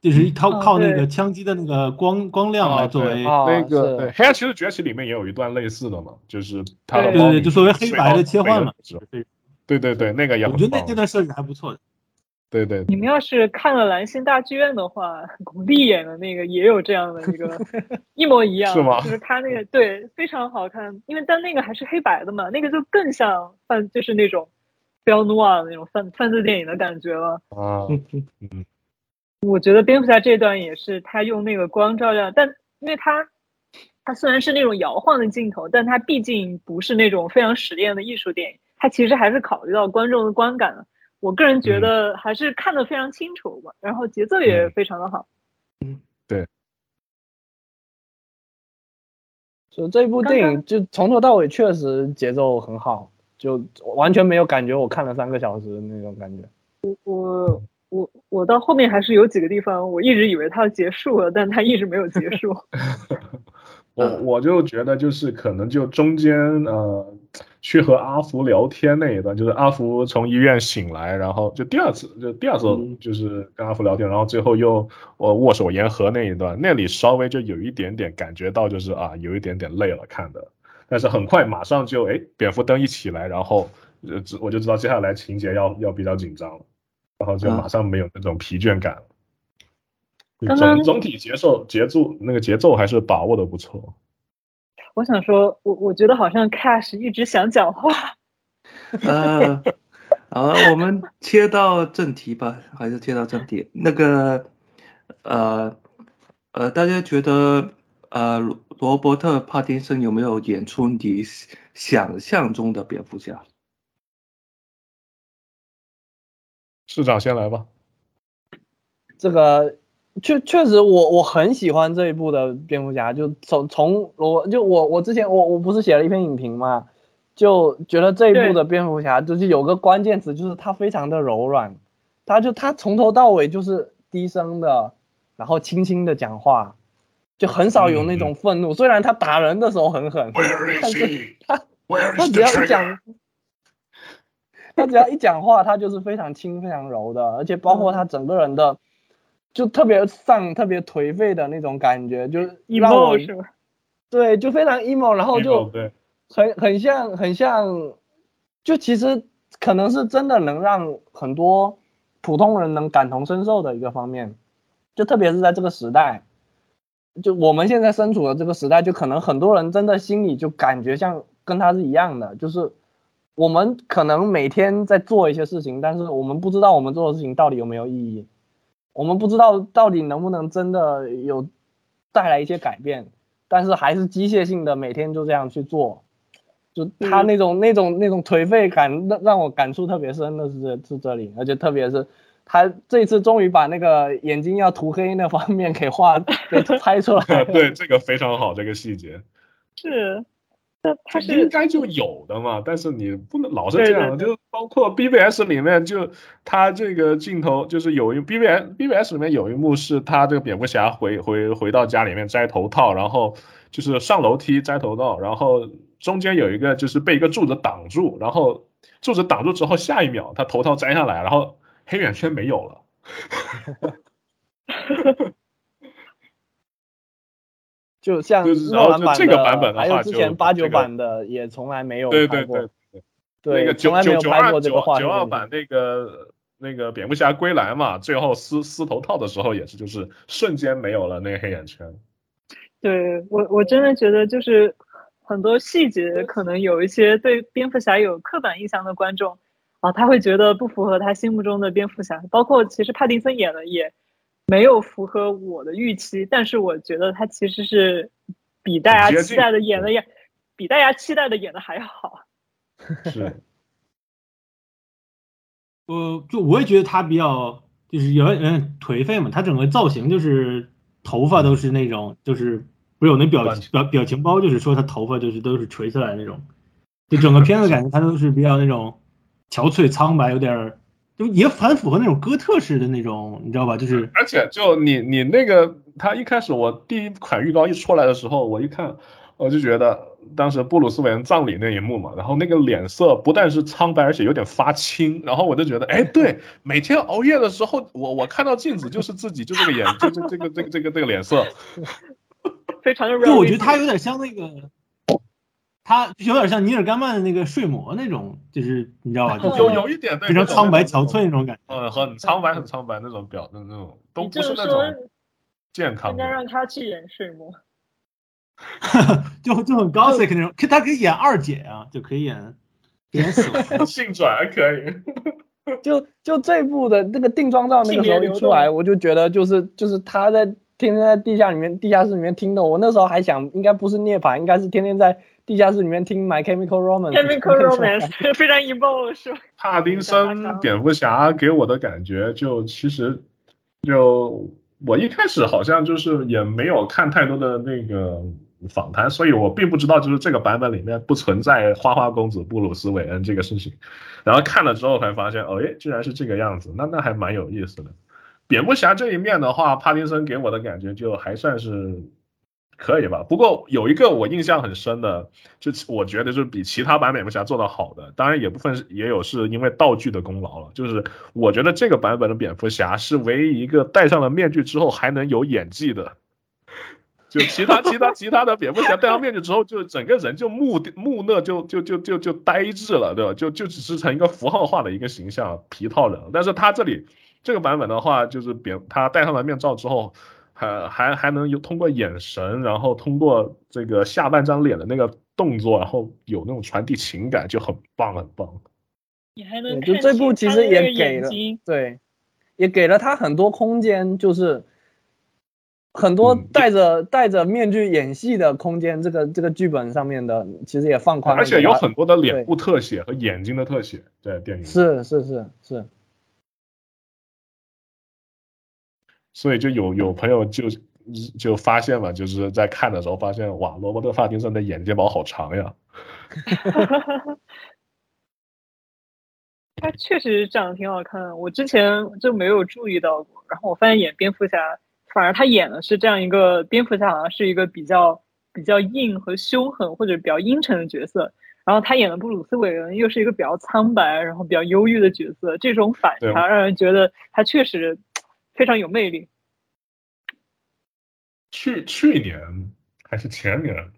就是靠哦靠那个枪击的那个光光亮来作为，哦那个对《黑暗骑士崛起》里面也有一段类似的嘛，就是他的对对对，就作为黑白的切换嘛。对对对，那个也我觉得那那段设计还不错的。对对你们要是看了蓝星大剧院的话，巩俐演的那个也有这样的一个 一模一样，是吗就是他那个对非常好看，因为但那个还是黑白的嘛，那个就更像犯就是那种 Bell Noir 那种犯犯罪电影的感觉了。啊，我觉得蝙蝠侠这段也是他用那个光照亮，但因为他他虽然是那种摇晃的镜头，但他毕竟不是那种非常实验的艺术电影，他其实还是考虑到观众的观感的。我个人觉得还是看得非常清楚吧，然后节奏也非常的好。所以这部电影就从头到尾确实节奏很好，就完全没有感觉我看了三个小时的那种感觉。我我我我到后面还是有几个地方，我一直以为它要结束了，但它一直没有结束。我我就觉得就是可能就中间呃去和阿福聊天那一段，就是阿福从医院醒来，然后就第二次就第二次嗯。就是跟阿福聊天，然后最后又我握手言和那一段，那里稍微就有一点点感觉到就是啊有一点点累了看的，但是很快马上就哎蝙蝠灯一起来，然后呃知我就知道接下来情节要要比较紧张了，然后就啊马上没有那种疲倦感了。刚刚总总体节奏节奏那个节奏还是把握的不错。我想说，我我觉得好像 Cash 一直想讲话。呃，好了，我们切到正题吧，还是切到正题。那个，呃，呃，大家觉得，呃，罗罗伯特·帕丁森有没有演出你想象中的蝙蝠侠？市长先来吧。这个确确实我我很喜欢这一部的蝙蝠侠，就从从我就我我之前我我不是写了一篇影评嘛，就觉得这一部的蝙蝠侠就是有个关键词，就是他非常的柔软，他就他从头到尾就是低声的，然后轻轻的讲话，就很少有那种愤怒。虽然他打人的时候很狠，但是他他只要一讲，他只要一讲话，他就是非常轻、非常柔的，而且包括他整个人的，就特别丧、特别颓废的那种感觉，就是 emo 是吧？对，就非常 emo，然后就，很很像很像，就其实可能是真的能让很多普通人能感同身受的一个方面，就特别是在这个时代，就我们现在身处的这个时代，就可能很多人真的心里就感觉像跟他是一样的，就是我们可能每天在做一些事情，但是我们不知道我们做的事情到底有没有意义，我们不知道到底能不能真的有带来一些改变，但是还是机械性的每天就这样去做，就他那种、那种那种颓废感让让我感触特别深的是这是这里，而且特别是他这次终于把那个眼睛要涂黑那方面给画给 拍出来了，对，这个非常好，这个细节，是，那他应该就有的嘛，但是你不能老是这样，对对就包括 BBS 里面，就它这个镜头，就是有一 BBS BBS 里面有一幕是他这个蝙蝠侠回回回到家里面摘头套，然后就是上楼梯摘头套，然后中间有一个就是被一个柱子挡住，然后柱子挡住之后，下一秒他头套摘下来，然后黑眼圈没有了。就像这个版本的还有话就之前八九版的也从来没有对拍过，对。对，对那个九从来没有九九二拍过这个九画九二版那个那个蝙蝠侠归来嘛，最后撕撕头套的时候也是，就是瞬间没有了那个黑眼圈。对我我真的觉得就是很多细节可能有一些对蝙蝠侠有刻板印象的观众啊，他会觉得不符合他心目中的蝙蝠侠，包括其实帕丁森演的也没有符合我的预期，但是我觉得他其实是比大家期待的演的也比大家期待的演的还好。是，呃，就我也觉得他比较就是有点颓废嘛，他整个造型就是头发都是那种，就是不是有那表表表情包，就是说他头发就是都是垂下来那种，就整个片子感觉他都是比较那种憔悴苍白，有点儿就也很符合那种哥特式的那种，你知道吧？就是而且就你你那个，他一开始我第一款预告一出来的时候，我一看，我就觉得当时布鲁斯韦恩葬礼那一幕嘛，然后那个脸色不但是苍白，而且有点发青，然后我就觉得，哎，对，每天熬夜的时候，我我看到镜子就是自己，就这个眼，就这这个这个这个这个脸色，非常的。就我觉得他有点像那个，他有点像尼尔甘曼的那个睡魔那种，就是你知道吧？就有有一点对非常苍白憔悴那种感觉。嗯，很苍白很苍白那种表的那种，都不是那种健康。应该让他去演睡魔。就就很 gothic 那种，可他可以演二姐啊，就可以演演死。性转还可以，就就这部的那个定妆照那个时候一出来，我就觉得就是就是他在天天在地下里面地下室里面听的，我那时候还想应该不是涅槃，应该是天天在地下室里面听 My Chemical Romance。Chemical Romance 非常 emo 是吧？帕丁森蝙蝠侠给我的感觉就其实就我一开始好像就是也没有看太多的那个访谈，所以我并不知道就是这个版本里面不存在花花公子布鲁斯韦恩这个事情，然后看了之后才发现，哦耶，居然是这个样子，那那还蛮有意思的。蝙蝠侠这一面的话，帕丁森给我的感觉就还算是可以吧。不过有一个我印象很深的，就我觉得就是比其他版蝙蝠侠做的好的，当然也部分也有是因为道具的功劳了。就是我觉得这个版本的蝙蝠侠是唯一一个戴上了面具之后还能有演技的。就其他其他其他的蝙蝠侠戴上面具之后，就整个人就木木讷，就就就就就呆滞了，对吧？就就只是成一个符号化的一个形象皮套人。但是他这里这个版本的话，就是蝙他戴上了面罩之后，还还还能有通过眼神，然后通过这个下半张脸的那个动作，然后有那种传递情感，就很棒很棒。你还能就这部其实也给了了，对，也给了他很多空间，就是很多嗯戴着戴着面具演戏的空间。这个这个剧本上面的其实也放宽了而，且有很多的脸部特写和眼睛的特写在电影里，是是是是，所以就有有朋友就就发现嘛，就是在看的时候发现，哇，罗伯特·帕丁森的眼睫毛好长呀。他确实长得挺好看的，我之前就没有注意到过。然后我发现演蝙蝠侠，反而他演的是这样一个蝙蝠侠，好像是一个比较比较硬和凶狠或者比较阴沉的角色。然后他演的布鲁斯韦恩又是一个比较苍白，然后比较忧郁的角色，这种反差让人觉得他确实非常有魅力。去去年还是前年，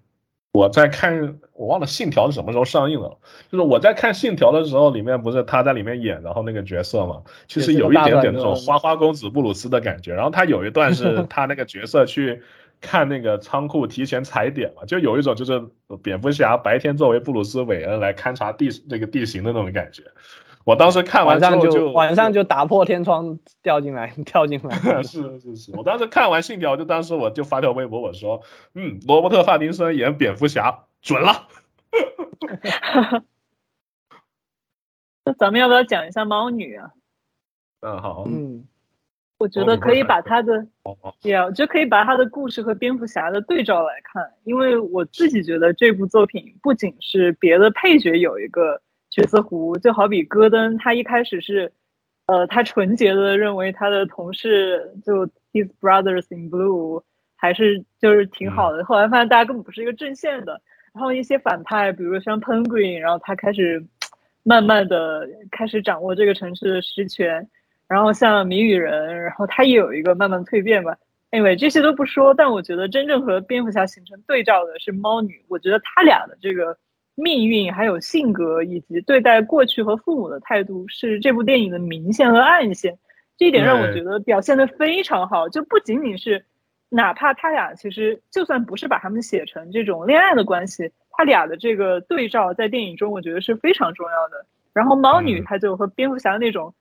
我在看，我忘了《信条》是什么时候上映了。就是我在看《信条》的时候，里面不是他在里面演，然后那个角色嘛，其实有一点点那种花花公子布鲁斯的感觉。然后他有一段是 他那个角色去看那个仓库提前踩点嘛，就有一种就是蝙蝠侠白天作为布鲁斯韦恩来勘察地这个地形的那种感觉。我当时看完上之后就晚上就打破天窗掉进来 跳进来。是是是，我当时看完《信条》，就当时我就发条微博，我说，嗯，罗伯特·帕丁森演蝙蝠侠准了。那咱们要不要讲一下猫女啊？嗯，好，嗯，我觉得可以把他的好好，对啊，就可以把他的故事和蝙蝠侠的对照来看，因为我自己觉得这部作品不仅是别的配角有一个角色湖，就好比戈登，他一开始是，呃，他纯洁的认为他的同事就 his brothers in blue 还是就是挺好的，后来发现大家根本不是一个阵线的，然后一些反派，比如像 Penguin，然后他开始慢慢的开始掌握这个城市的实权。然后像谜语人，然后他也有一个慢慢蜕变吧。Anyway，这些都不说，但我觉得真正和蝙蝠侠形成对照的是猫女。我觉得他俩的这个命运、还有性格以及对待过去和父母的态度，是这部电影的明线和暗线。这一点让我觉得表现的非常好。就不仅仅是，哪怕他俩其实就算不是把他们写成这种恋爱的关系，他俩的这个对照在电影中，我觉得是非常重要的。然后猫女她就和蝙蝠侠那种。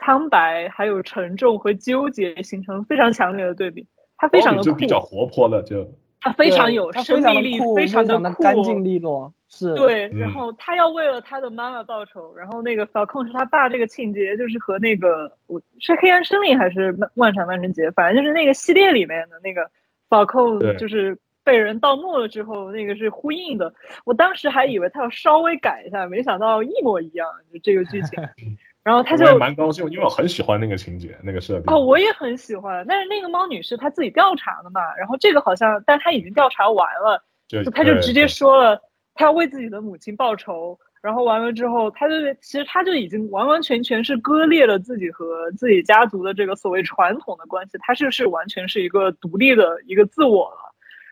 苍白，还有沉重和纠结，形成非常强烈的对比。她非常的酷，就比较活泼的，就他非常有生命力，非常的酷，干净利落。是对，然后他要为了他的妈妈报仇，然后那个小控是他爸，这个情节就是和那个我是黑暗森林还是万闪万圣节，反正就是那个系列里面的那个小控，就是被人盗墓了之后，那个是呼应的。我当时还以为他要稍微改一下，没想到一模一样，就这个剧情。然后他就也蛮高兴，因为我很喜欢那个情节，那个设定。哦，我也很喜欢，但是那个猫女士她自己调查的嘛，然后这个好像，但她已经调查完了，就就她就直接说了，她要为自己的母亲报仇，然后完了之后，她就其实她就已经完完全全是割裂了自己和自己家族的这个所谓传统的关系，她是是完全是一个独立的一个自我了。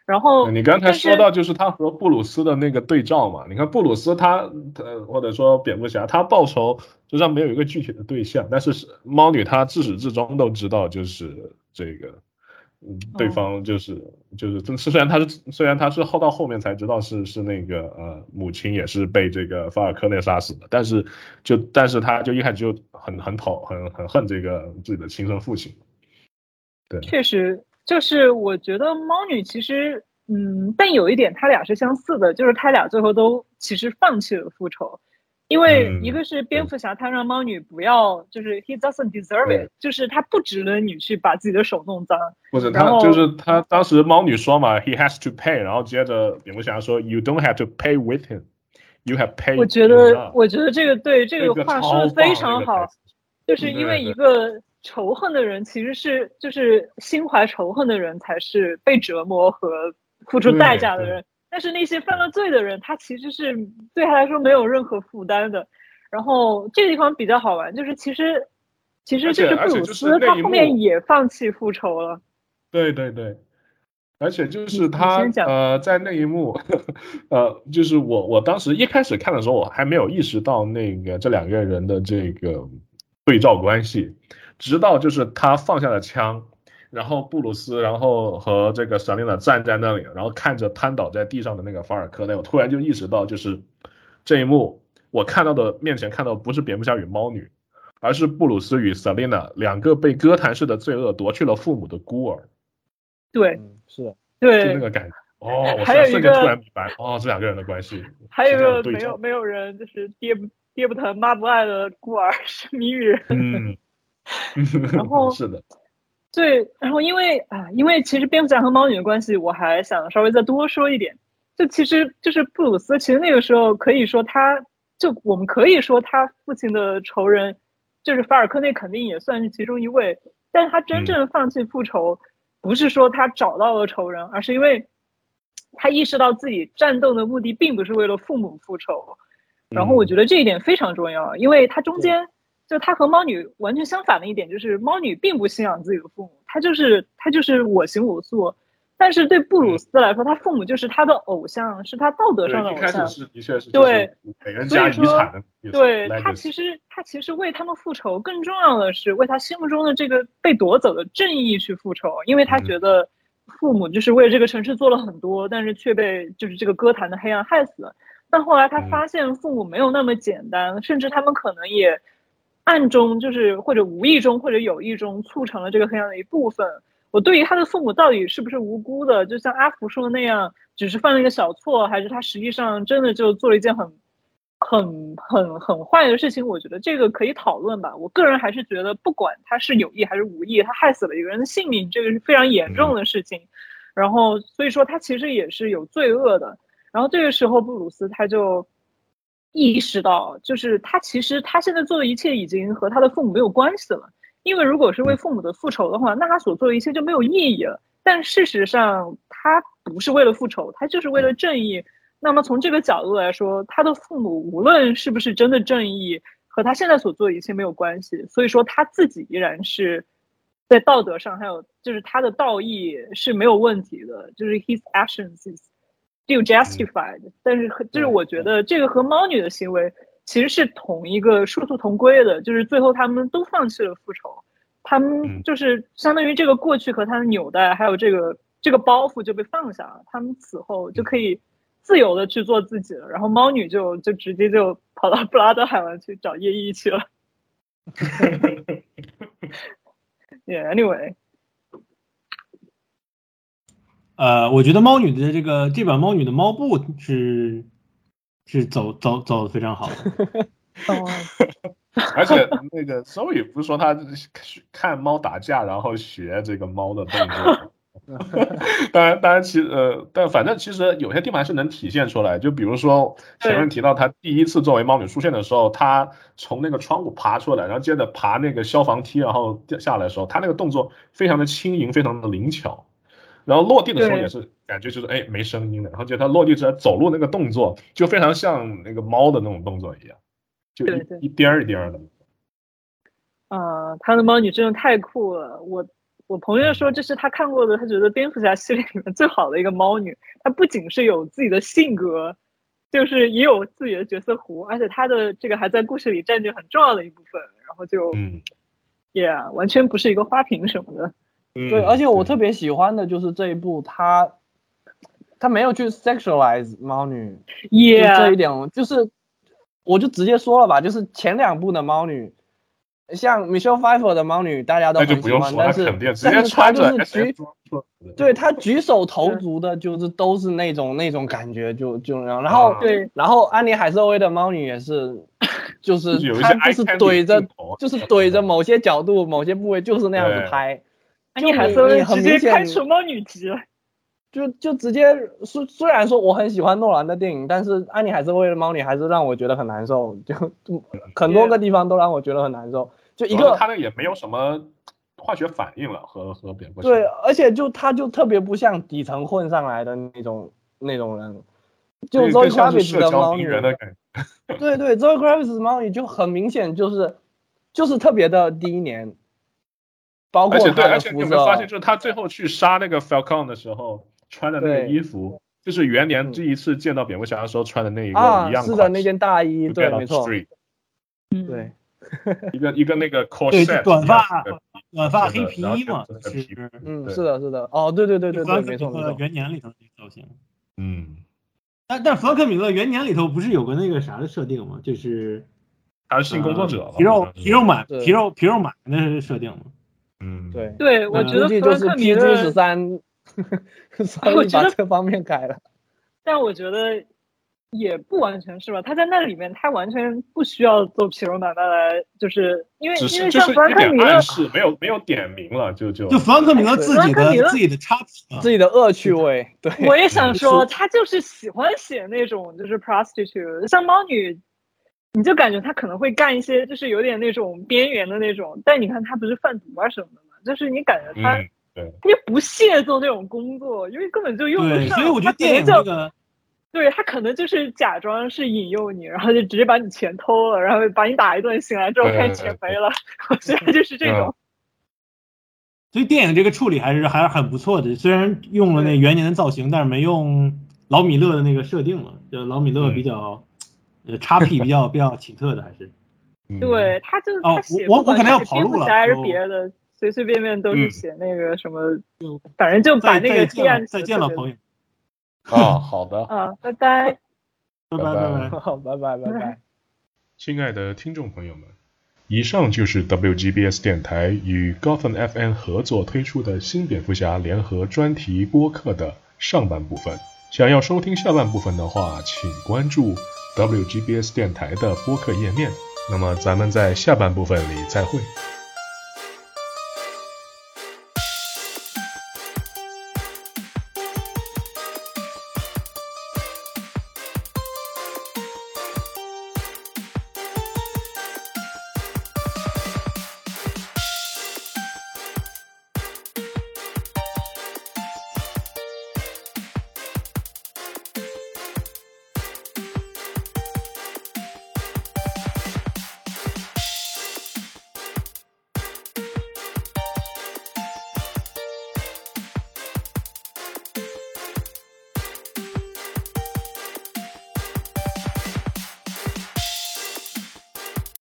然后你刚才说到就是他和布鲁斯的那个对照嘛，你看布鲁斯他呃或者说蝙蝠侠他报仇实际上没有一个具体的对象，但是是猫女她自始至终都知道就是这个，嗯，对哦。方就是就是虽然他是虽然他是后到后面才知道是是那个呃母亲也是被这个法尔科内杀死的，但是就但是他就一开始就很很讨很很恨这个自己的亲生父亲，对，确实，就是我觉得猫女其实，嗯，但有一点，他俩是相似的，就是他俩最后都其实放弃了复仇，因为嗯一个是蝙蝠侠，他让猫女不要，就是 he doesn't deserve it，就是他不值得你去把自己的手弄脏。不是他就是他当时猫女说嘛，he has to pay，然后接着蝙蝠侠说，you don't have to pay with him，you have paid。我觉得，我觉得这个对这这个话超说的非常好就是因为一个仇恨的人，其实是就是心怀仇恨的人才是被折磨和付出代价的人。但是那些犯了罪的人，他其实是对他来说没有任何负担的。然后这个地方比较好玩，就是其实其实就是布鲁斯他后面也放弃复仇了。对对对，而且就是他呃，在那一幕，呃，就是我我当时一开始看的时候，我还没有意识到那个这两个人的这个对照关系，直到就是他放下了枪，然后布鲁斯，然后和这个瑟琳娜站在那里，然后看着瘫倒在地上的那个法尔科内，我突然就意识到，就是这一幕我看到的面前看到的不是蝙蝠侠与猫女，而是布鲁斯与瑟琳娜两个被哥谭市的罪恶夺去了父母的孤儿。对嗯，是的，就那，个感觉。哦，我还有一瞬间突然明白，哦，这两个人的关系还有一个没有没有人就是爹不爹不疼妈不爱的孤儿是谜语人。嗯，然后 是的，对，然后因为啊，因为其实蝙蝠侠和猫女的关系，我还想稍微再多说一点。就其实就是布鲁斯，其实那个时候可以说他，就我们可以说他父亲的仇人，就是法尔科内肯定也算是其中一位。但是他真正放弃复仇，不是说他找到了仇人，而是因为他意识到自己战斗的目的并不是为了父母复仇。然后我觉得这一点非常重要，因为他中间就他和猫女完全相反的一点就是，猫女并不信仰自己的父母，她就是她就是我行我素。但是对布鲁斯来说，他父母就是他的偶像，是他道德上的对，一开偶像始。是的确是对所以说产的，对他其实他其实为他们复仇，更重要的是为他心目中的这个被夺走的正义去复仇，因为他嗯觉得父母就是为这个城市做了很多，但是却被就是这个歌坛的黑暗害死了。但后来他嗯发现父母没有那么简单，甚至他们可能也暗中就是或者无意中或者有意中促成了这个黑暗的一部分。我对于他的父母到底是不是无辜的，就像阿福说的那样，只是犯了一个小错，还是他实际上真的就做了一件很、很、很、很坏的事情？我觉得这个可以讨论吧。我个人还是觉得，不管他是有意还是无意，他害死了一个人的性命，这个是非常严重的事情。然后，所以说他其实也是有罪恶的。然后这个时候，布鲁斯他就意识到，就是他其实他现在做的一切已经和他的父母没有关系了。因为如果是为父母的复仇的话，那他所做的一切就没有意义了。但事实上，他不是为了复仇，他就是为了正义。那么从这个角度来说，他的父母无论是不是真的正义，和他现在所做的一切没有关系。所以说他自己依然是在道德上，还有就是他的道义是没有问题的，就是 his actions is still justified。但是就是我觉得这个和猫女的行为。其实是同一个殊途同归的，就是最后他们都放弃了复仇，他们就是相当于这个过去和他的纽带，还有这个这个包袱就被放下了，他们此后就可以自由的去做自己了。然后猫女就就直接就跑到布拉德海湾去找叶一去了。yeah, anyway，呃，我觉得猫女的这个这版猫女的猫步是。是走走走的非常好，哦，而且那个 Zoe 不是说他看猫打架，然后学这个猫的动作，当然，当然，其呃，但反正其实有些地方还是能体现出来。就比如说前面提到他第一次作为猫女出现的时候，他从那个窗户爬出来，然后接着爬那个消防梯，然后掉下来的时候，他那个动作非常的轻盈，非常的灵巧。然后落地的时候也是感觉就是哎没声音的，然后就他落地之后走路那个动作就非常像那个猫的那种动作一样，就一颠儿一颠儿的。啊，他的猫女真的太酷了。我我朋友说这是他看过的，他觉得蝙蝠侠系列里面最好的一个猫女。她不仅是有自己的性格，就是也有自己的角色弧，而且她的这个还在故事里占据很重要的一部分。然后就嗯，，yeah，完全不是一个花瓶什么的。对，嗯而且我特别喜欢的就是这一部，他他没有去 sexualize 猫女，就这一点，就是我就直接说了吧，就是前两部的猫女，像 Michelle Pfeiffer 的猫女，大家都很喜欢，不用说，但是他肯定直接但是他就是举对他举手投足的，就是都是那种那种感觉，就就那样。然后啊。对，然后安妮海瑟薇的猫女也是，就是 就是有一些她就是怼着，就是怼着 某些角度、某些部位，就是那样子拍。安妮海瑟薇直接明显开除猫女级了。就就直接虽虽然说我很喜欢诺兰的电影，但是安妮海瑟薇的猫女还是让我觉得很难受，就就 很多个地方都让我觉得很难受。就一个他那也没有什么化学反应了，和和蝙蝠侠。对，而且就他就特别不像底层混上来的那种那种人，就更 Zoe Kravitz 的猫女，的感觉。对对，Zoe Kravitz 的猫女就很明显就是就是特别的第一年，包括而且对，而且你肤有没有发现，就是他最后去杀那个 Falcon 的时候穿的那个衣服，就是元年嗯。第一次见到蝙蝠侠的时候穿的那一个啊一，样是的，那件大衣，对，没错，嗯，对，一个一个那个 对 corset，短发短发黑皮衣嘛，嗯，是的，是的，哦，对对对对对，没错没错，元年里头的造型。嗯，但但弗兰克米勒元年里头不是有个那个啥的设定吗？就是他是性工作者呃，皮肉皮肉满皮肉皮肉满的设定嘛。嗯，对，对，我嗯觉得弗兰克米 PG 勒十三，所以我觉得把这方面改了。但我觉得也不完全是吧？他在那里面，他完全不需要做皮肉买卖来，就是因为只因为像弗兰克米勒点暗，示，没有没有点名了，就就就弗兰克米勒自己的自己的插曲自己的恶趣味，对，我也想说，他就是喜欢写那种就是 prostitute，像猫女，你就感觉他可能会干一些就是有点那种边缘的那种，但你看他不是贩毒啊什么的嘛，就是你感觉他、嗯，对，他就不屑做这种工作，因为根本就用不，上。所以我觉得电影就这个对他可能就是假装是引诱你，然后就直接把你钱偷了，然后把你打一顿，醒来之后对看钱没了。我觉得就是这种。所以电影这个处理还是还是很不错的，虽然用了那元年的造型，但是没用老米勒的那个设定了，就老米勒比较、呃叉 P 比较 比较奇特的，还是嗯，对，他就是写我我可能要不管是跑路了蝙蝠侠还是别的，随随便便都是嗯写那个什么，反正就把那个黑暗再见了再见了，朋友。啊，好的，啊，拜拜。拜拜拜拜拜拜。好，拜拜拜拜。亲爱的听众朋友们，以上就是 WGBS 电台与 Gotham FM 合作推出的新蝙蝠侠联合专题播客的上半部分。想要收听下半部分的话，请关注 WGBS 电台的播客页面。那么咱们在下半部分里再会。